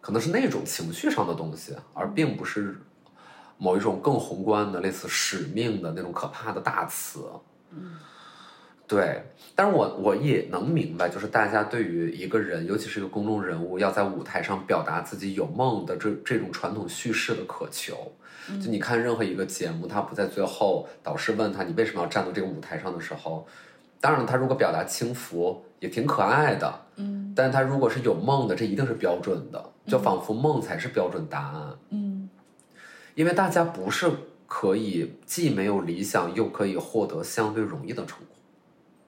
可能是那种情绪上的东西，而并不是某一种更宏观的类似使命的那种可怕的大词。嗯对，但是我我也能明白，就是大家对于一个人，尤其是一个公众人物，要在舞台上表达自己有梦的这这种传统叙事的渴求。就你看任何一个节目，他不在最后导师问他你为什么要站到这个舞台上的时候，当然他如果表达轻浮也挺可爱的，嗯但是他如果是有梦的，这一定是标准的，就仿佛梦才是标准答案。嗯因为大家不是可以既没有理想，又可以获得相对容易的成功。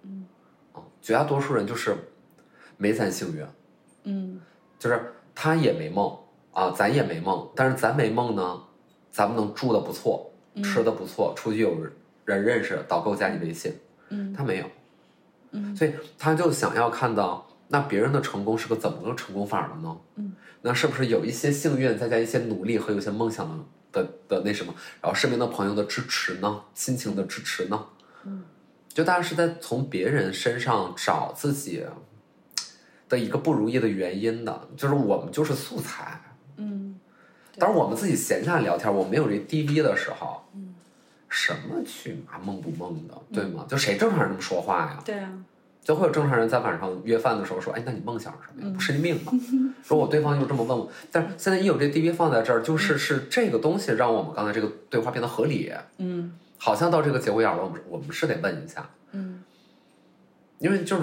嗯啊，绝大多数人就是没咱幸运，嗯就是他也没梦啊，咱也没梦，但是咱没梦呢，咱们能住的不错，吃的不错，出去有人认识，导购加你微信，嗯他没有，嗯所以他就想要看到，那别人的成功是个怎么个成功法的呢？嗯，那是不是有一些幸运，再加一些努力和有些梦想的的的那什么，然后身边的朋友的支持呢，亲情的支持呢？嗯，就大家是在从别人身上找自己的一个不如意的原因的，就是我们就是素材。嗯当然，我们自己闲下来聊天，我没有这 DV 的时候，嗯，什么去嘛梦不梦的，对吗？就谁正常人这么说话呀？对啊，就会有正常人在晚上约饭的时候说：“哎，那你梦想是什么呀？不神经病吗？”如果对方就这么问我，但是现在一有这 DV 放在这儿，就是是这个东西让我们刚才这个对话变得合理，嗯。好像到这个节骨眼了，我们我们是得问一下，嗯。因为就是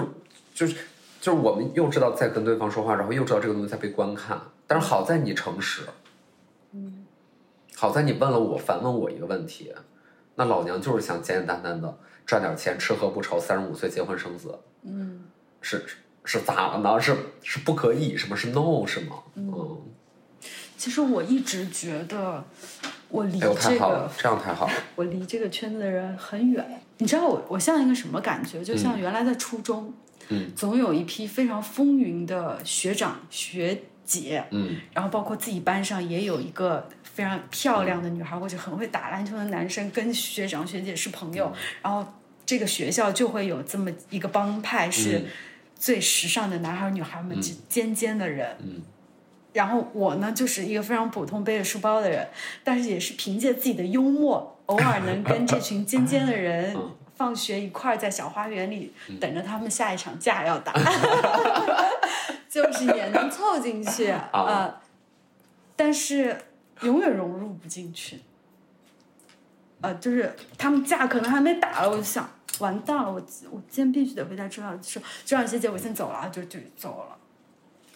就是就是我们又知道在跟对方说话，然后又知道这个东西在被观看，但是好在你诚实，嗯。好在你问了我反问我一个问题，那老娘就是想简简单单的赚点钱，吃喝不愁，三十五岁结婚生子，嗯是是是咋了呢？是是不可以？什么是 no 是吗？嗯，其实我一直觉得我离这个好了，这样太好了。我离这个圈子的人很远。你知道我我像一个什么感觉？就嗯像原来在初中，嗯总有一批非常风云的学长学姐，嗯然后包括自己班上也有一个非常漂亮的女孩，或者很会打篮球的男生，跟学长学姐是朋友，然后这个学校就会有这么一个帮派，是嗯。最时尚的男孩女孩们，尖尖尖的人。嗯。然后我呢，就是一个非常普通背着书包的人，但是也是凭借自己的幽默，偶尔能跟这群尖尖的人嗯。放学一块儿在小花园里等着他们下一场架要打，就是也能凑进去啊、呃但是永远融入不进去。呃，就是他们架可能还没打了，我就想完蛋了，我我今天必须得回家吃饭，说这样学姐我先走了，就就走了。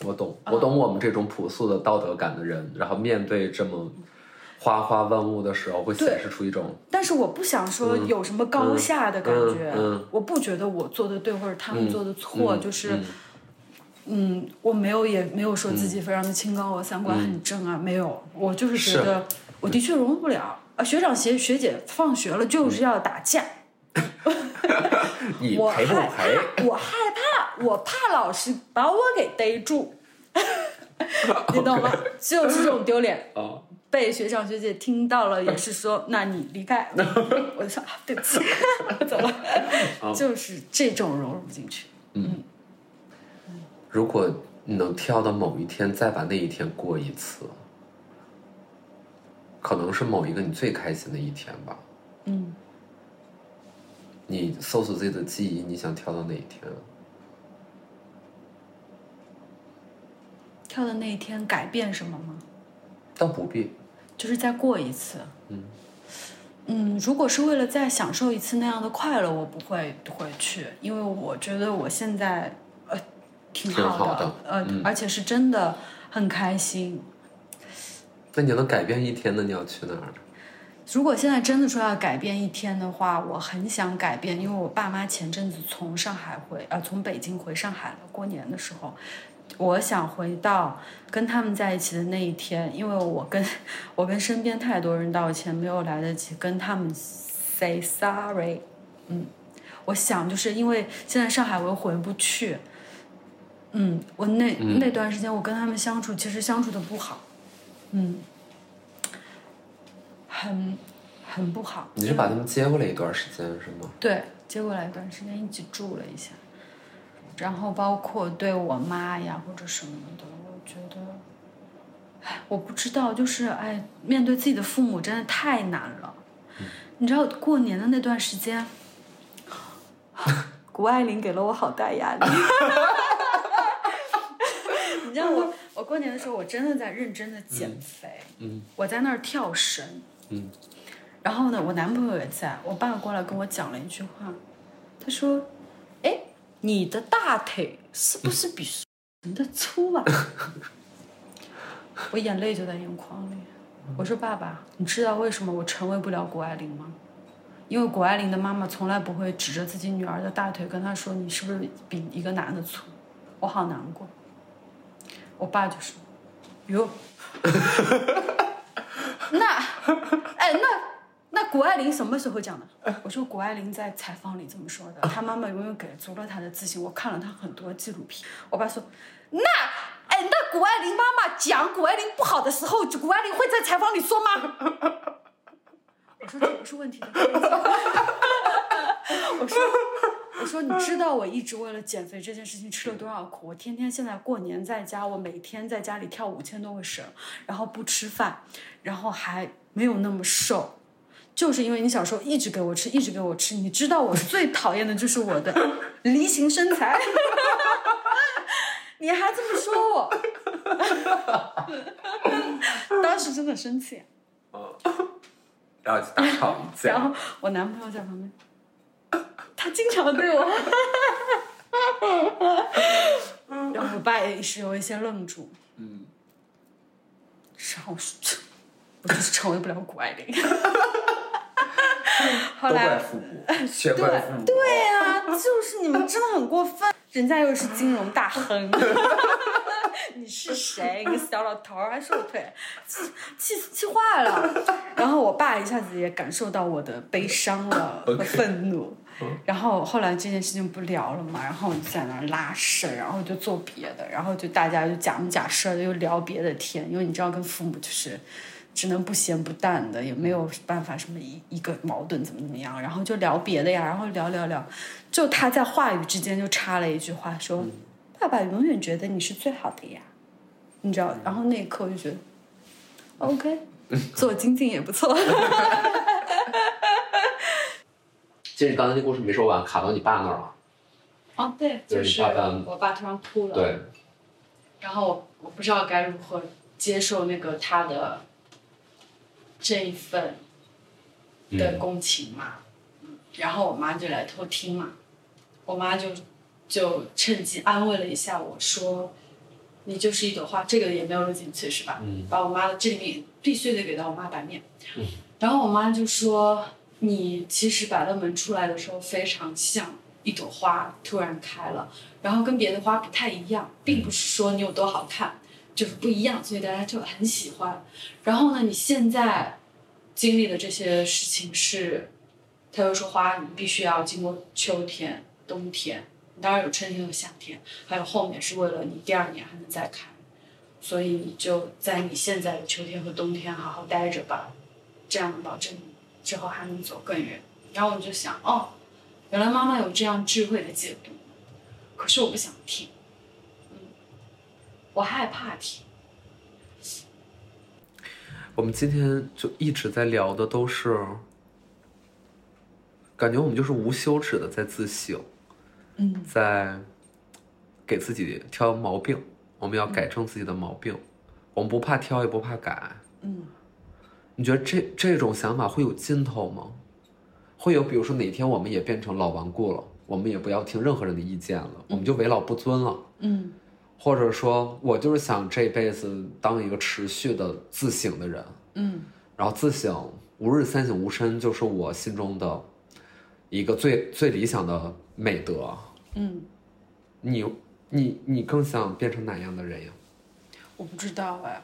我懂，我懂我们这种朴素的道德感的人，然后面对这么花花万物的时候，会显示出一种但是我不想说有什么高下的感觉，嗯嗯我不觉得我做的对或者他们做的错，嗯就是，嗯，我没有也没有说自己非常的清高，我三观很正啊，没有，我就是觉得我的确融入不了啊。学长学学姐放学了就是要打架，你 我害赔？怕，我害怕，我怕老师把我给逮住，你懂吗？就是这种丢脸。啊，被学长学姐听到了，也是说，那你离开。我就说啊对不起，我走了。就是这种融入不进去。嗯如果你能跳到某一天，再把那一天过一次，可能是某一个你最开心的一天吧。嗯，你搜索自己的记忆，你想跳到哪一天？跳的那一天改变什么吗？倒不必。就是再过一次。嗯如果是为了再享受一次那样的快乐，我不会回去，因为我觉得我现在呃挺挺好的，好的呃，而且是真的很开心。那你能改变一天，那你要去哪儿？如果现在真的说要改变一天的话，我很想改变，因为我爸妈前阵子从上海回，呃，从北京回上海了，过年的时候，我想回到跟他们在一起的那一天，因为我跟 我跟身边太多人道歉，没有来得及跟他们 say sorry。嗯，我想就是因为现在上海我又回不去，嗯，我那、那段时间我跟他们相处，其实相处的不好，嗯，很很不好。你是把他们接过来一段时间是吗？对，接过来一段时间一起住了一下，然后包括对我妈呀或者什么的，我觉得，哎，我不知道，就是哎，面对自己的父母真的太难了。你知道过年的那段时间，谷爱凌给了我好大压力。你知道我，我过年的时候，我真的在认真的减肥，嗯我在那儿跳绳，嗯然后呢，我男朋友也在，我爸过来跟我讲了一句话，他说：“哎，你的大腿是不是比人的粗啊？” 我眼泪就在眼眶里。我说：“爸爸，你知道为什么我成为不了谷爱凌吗？因为谷爱凌的妈妈从来不会指着自己女儿的大腿跟她说你是不是比一个男的粗。”我好难过。我爸就说：“哟，那，哎，那那谷爱凌什么时候讲的？我说谷爱凌在采访里这么说的，她妈妈永远给足了她的自信。我看了她很多纪录片。我爸说，那，哎，那谷爱凌妈妈讲谷爱凌不好的时候，谷爱凌会在采访里说吗？我说这不是问题。我说。我说，你知道我一直为了减肥这件事情吃了多少苦？我天天现在过年在家，我每天在家里跳五千多个绳，然后不吃饭，然后还没有那么瘦，就是因为你小时候一直给我吃，一直给我吃。你知道我最讨厌的就是我的梨形身材，你还这么说我，当时真的生气。然后就大吵一架。然后我男朋友在旁边，他经常对我，然后我爸也是有一些愣住，嗯，然后我就是成为不了谷爱凌。后来，父母，学怪父母。对啊，就是你们真的很过分，人家又是金融大亨。你是谁？你个小老头儿，还说我腿，气气气坏了。然后我爸一下子也感受到我的悲伤了和愤怒，然后后来这件事情不聊了嘛，然后我就在那儿拉伸，然后就做别的，然后就大家就假模假式的又聊别的天，因为你知道跟父母就是只能不咸不淡的，也没有办法什么一一个矛盾怎么怎么样，然后就聊别的呀，然后聊聊聊，就他在话语之间就插了一句话说：“爸爸永远觉得你是最好的呀。”你知道，然后那一刻我就觉得，OK，做精进也不错。其实刚才那故事没说完，卡到你爸那儿了。哦，对，就是我爸突然哭了。对。然后我不知道该如何接受那个他的这一份的共情嘛，然后我妈就来偷听嘛，我妈就就趁机安慰了一下我说：“你就是一朵花。”这个也没有录进去是吧？嗯。把我妈的这里面必须得给到我妈版面。嗯。然后我妈就说。你其实百乐门出来的时候非常像一朵花突然开了，然后跟别的花不太一样，并不是说你有多好看，就是不一样，所以大家就很喜欢。然后呢，你现在经历的这些事情是，他又说花你必须要经过秋天、冬天，当然有春天和夏天，还有后面是为了你第二年还能再开，所以你就在你现在的秋天和冬天好好待着吧，这样能保证。之后还能走更远，然后我就想，哦，原来妈妈有这样智慧的解读，可是我不想听，嗯，我害怕听。我们今天就一直在聊的都是，感觉我们就是无休止的在自省，嗯，在给自己挑毛病，我们要改正自己的毛病，我们不怕挑也不怕改，嗯。你觉得这这种想法会有尽头吗？会有，比如说哪天我们也变成老顽固了，我们也不要听任何人的意见了，我们就为老不尊了。嗯，或者说我就是想这辈子当一个持续的自省的人。嗯，然后自省，吾日三省吾身，就是我心中的一个最最理想的美德。嗯，你你你更想变成哪样的人呀？我不知道哎，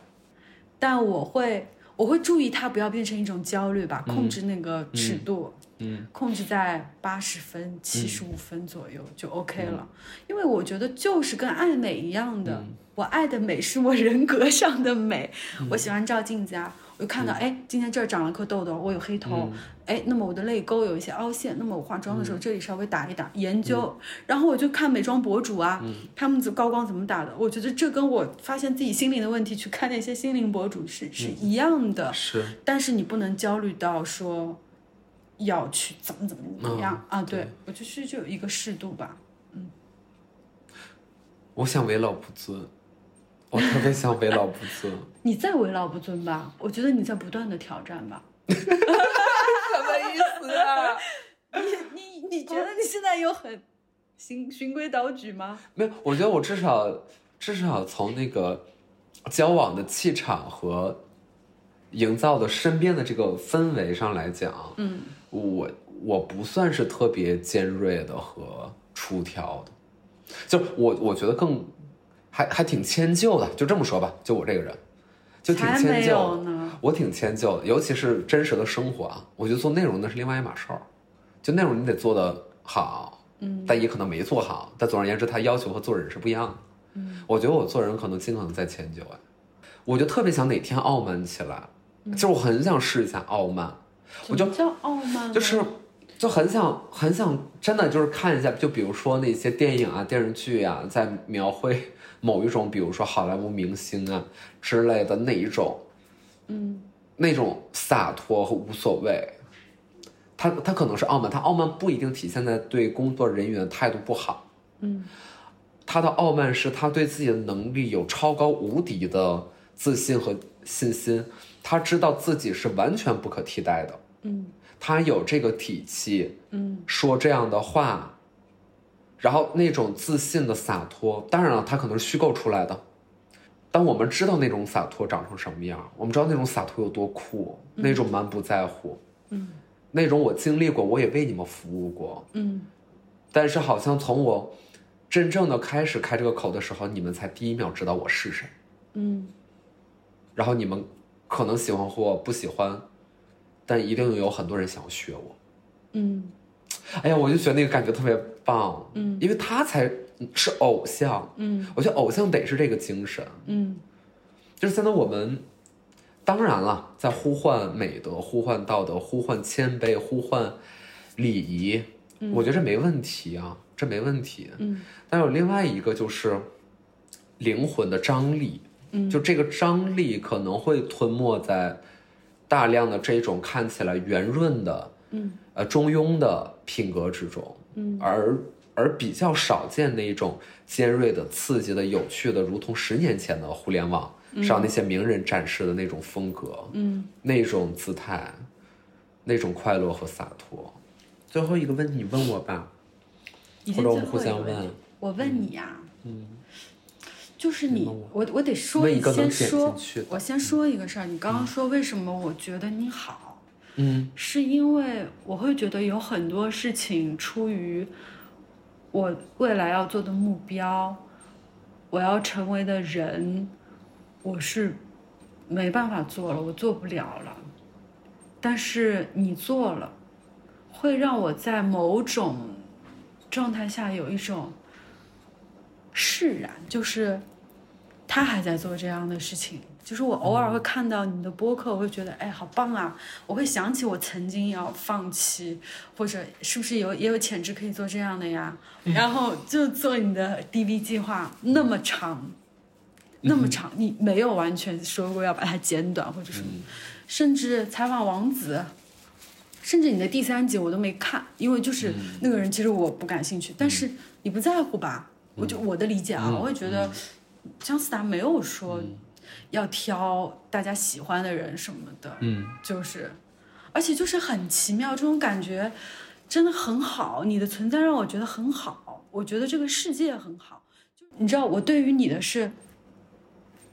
但我会。我会注意它不要变成一种焦虑吧，控制那个尺度，嗯，控制在八十分、七十五分左右就 OK 了。因为我觉得就是跟爱美一样的，我爱的美是我人格上的美。我喜欢照镜子啊。就看到哎，今天这儿长了颗痘痘，我有黑头，哎，那么我的泪沟有一些凹陷，那么我化妆的时候这里稍微打一打，研究，然后我就看美妆博主啊，他们怎高光怎么打的，我觉得这跟我发现自己心灵的问题去看那些心灵博主是是一样的，是，但是你不能焦虑到说要去怎么怎么怎么样啊，对我就是就有一个适度吧，嗯，我想为老不尊。我特别想为老不尊。你在为老不尊吧？我觉得你在不断的挑战吧。什么意思啊？你你你觉得你现在有很循循规蹈矩吗？没有，我觉得我至少至少从那个交往的气场和营造的身边的这个氛围上来讲，嗯，我我不算是特别尖锐的和出挑的，就我我觉得更。还还挺迁就的，就这么说吧，就我这个人，就挺迁就。我挺迁就的，尤其是真实的生活啊，我觉得做内容那是另外一码事儿。就内容你得做的好，嗯，但也可能没做好。但总而言之，他要求和做人是不一样的。嗯，我觉得我做人可能尽可能在迁就哎，我就特别想哪天傲慢起来，就是我很想试一下傲慢。我就叫傲慢，就是就很想很想真的就是看一下，就比如说那些电影啊、电视剧啊，在描绘。某一种，比如说好莱坞明星啊之类的那一种，嗯，那种洒脱和无所谓，他他可能是傲慢，他傲慢不一定体现在对工作人员态度不好，嗯，他的傲慢是他对自己的能力有超高无敌的自信和信心，他知道自己是完全不可替代的，嗯，他有这个底气，嗯，说这样的话。然后那种自信的洒脱，当然了，它可能是虚构出来的。当我们知道那种洒脱长成什么样，我们知道那种洒脱有多酷，那种满不在乎，嗯，那种我经历过，我也为你们服务过，嗯。但是好像从我真正的开始开这个口的时候，你们才第一秒知道我是谁，嗯。然后你们可能喜欢或不喜欢，但一定有很多人想要学我，嗯。哎呀，我就觉得那个感觉特别棒，嗯，因为他才是偶像，嗯，我觉得偶像得是这个精神，嗯。就是现在我们，当然了，在呼唤美德、呼唤道德、呼唤谦卑、呼唤礼仪，我觉得这没问题啊，这没问题。嗯，但有另外一个就是灵魂的张力，嗯，就这个张力可能会吞没在大量的这种看起来圆润的，嗯，呃中庸的品格之中，嗯，而而比较少见那一种尖锐的、刺激的、有趣的，如同十年前的互联网上那些名人展示的那种风格，嗯那种姿态，那种快乐和洒脱。最后一个问题，你问我吧，或者我们互相问。我问你呀、嗯，就是你，问我我我得说问一个先说我先说一个事儿。你刚刚说为什么我觉得你好，嗯是因为我会觉得有很多事情出于我未来要做的目标，我要成为的人，我是没办法做了，我做不了了。但是你做了，会让我在某种状态下有一种释然，就是他还在做这样的事情。就是我偶尔会看到你的播客，我会觉得哎，好棒啊！我会想起我曾经要放弃，或者是不是有也有潜质可以做这样的呀？然后就做你的 DV 计划那么长，那么长，你没有完全说过要把它剪短或者什么，甚至采访王子，甚至你的第三集我都没看，因为就是那个人其实我不感兴趣，但是你不在乎吧？我就我的理解啊，我会觉得姜思达没有说要挑大家喜欢的人什么的，嗯就是，而且就是很奇妙，这种感觉真的很好。你的存在让我觉得很好，我觉得这个世界很好。就你知道，我对于你的是，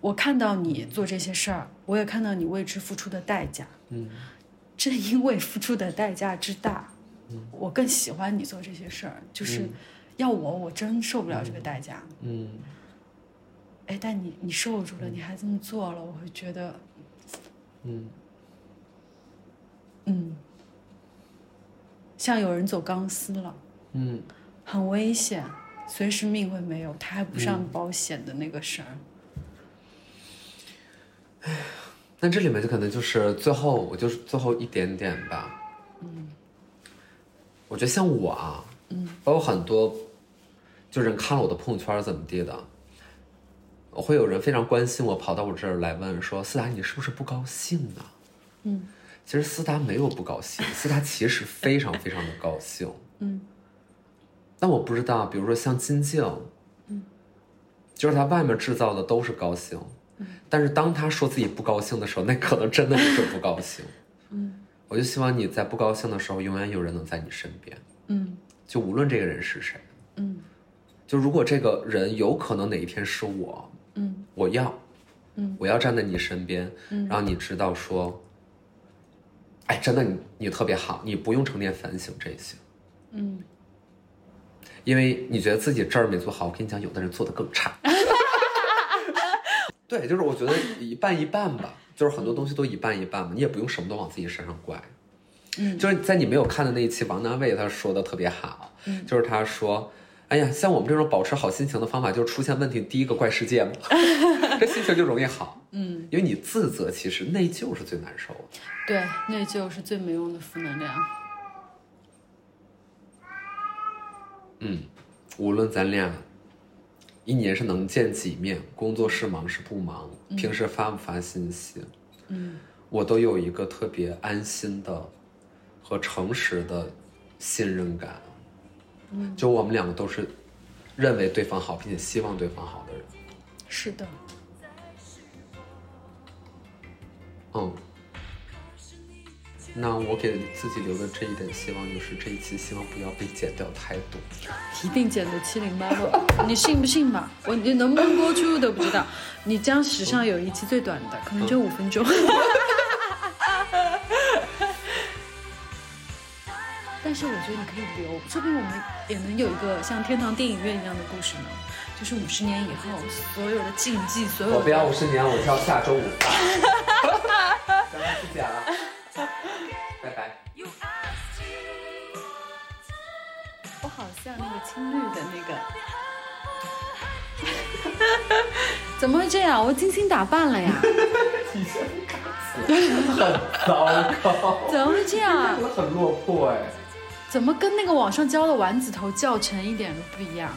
我看到你做这些事儿，我也看到你为之付出的代价。嗯，正因为付出的代价之大，我更喜欢你做这些事儿。就是要我，我真受不了这个代价。嗯哎，但你你受住了，你还这么做了，我会觉得，嗯。嗯，像有人走钢丝了，嗯。很危险，随时命会没有，他还不上保险的那个事儿。哎那这里面就可能就是最后，我就是最后一点点吧。嗯，我觉得像我啊，嗯，包括很多，就人看了我的朋友圈怎么地的，我会有人非常关心我，跑到我这儿来问说：“思达，你是不是不高兴呢？”嗯，其实思达没有不高兴，思达其实非常非常的高兴。嗯，但我不知道，比如说像金靖，嗯，就是他外面制造的都是高兴，但是当他说自己不高兴的时候，那可能真的就是不高兴。嗯，我就希望你在不高兴的时候，永远有人能在你身边，嗯。就无论这个人是谁，嗯。就如果这个人有可能哪一天是我，嗯我要，嗯，我要站在你身边，嗯让你知道说，哎，真的你你特别好，你不用成天反省这些，嗯，因为你觉得自己这儿没做好，我跟你讲，有的人做的更差。对，就是我觉得一半一半吧，就是很多东西都一半一半嘛，你也不用什么都往自己身上怪。嗯就是在你没有看的那一期，王大卫他说的特别好，嗯就是他说。哎呀，像我们这种保持好心情的方法，就是出现问题第一个怪世界嘛，这心情就容易好。嗯，因为你自责，其实内疚是最难受的。对，内疚是最没用的负能量。嗯，无论咱俩一年是能见几面，工作是忙是不忙，平时发不发信息，嗯我都有一个特别安心的和诚实的信任感。嗯，就我们两个都是认为对方好，并且希望对方好的人。是的，嗯，那我给自己留的这一点希望就是这一期希望不要被剪掉太多。一定剪的七零八落，你信不信吧？我你能不能播出都不知道。你将史上有一期最短的，可能就五分钟。但是我觉得你可以留，说不定我们也能有一个像天堂电影院一样的故事呢。就是五十年以后，所有的禁忌，所有的我不要五十年，我挑下周五发。咱们不剪了，拜拜。You asked me 青绿的那个。怎么会这样？我精心打扮了呀。很糟糕。怎么会这样啊？很落魄哎。怎么跟那个网上教的丸子头教程一点都不一样？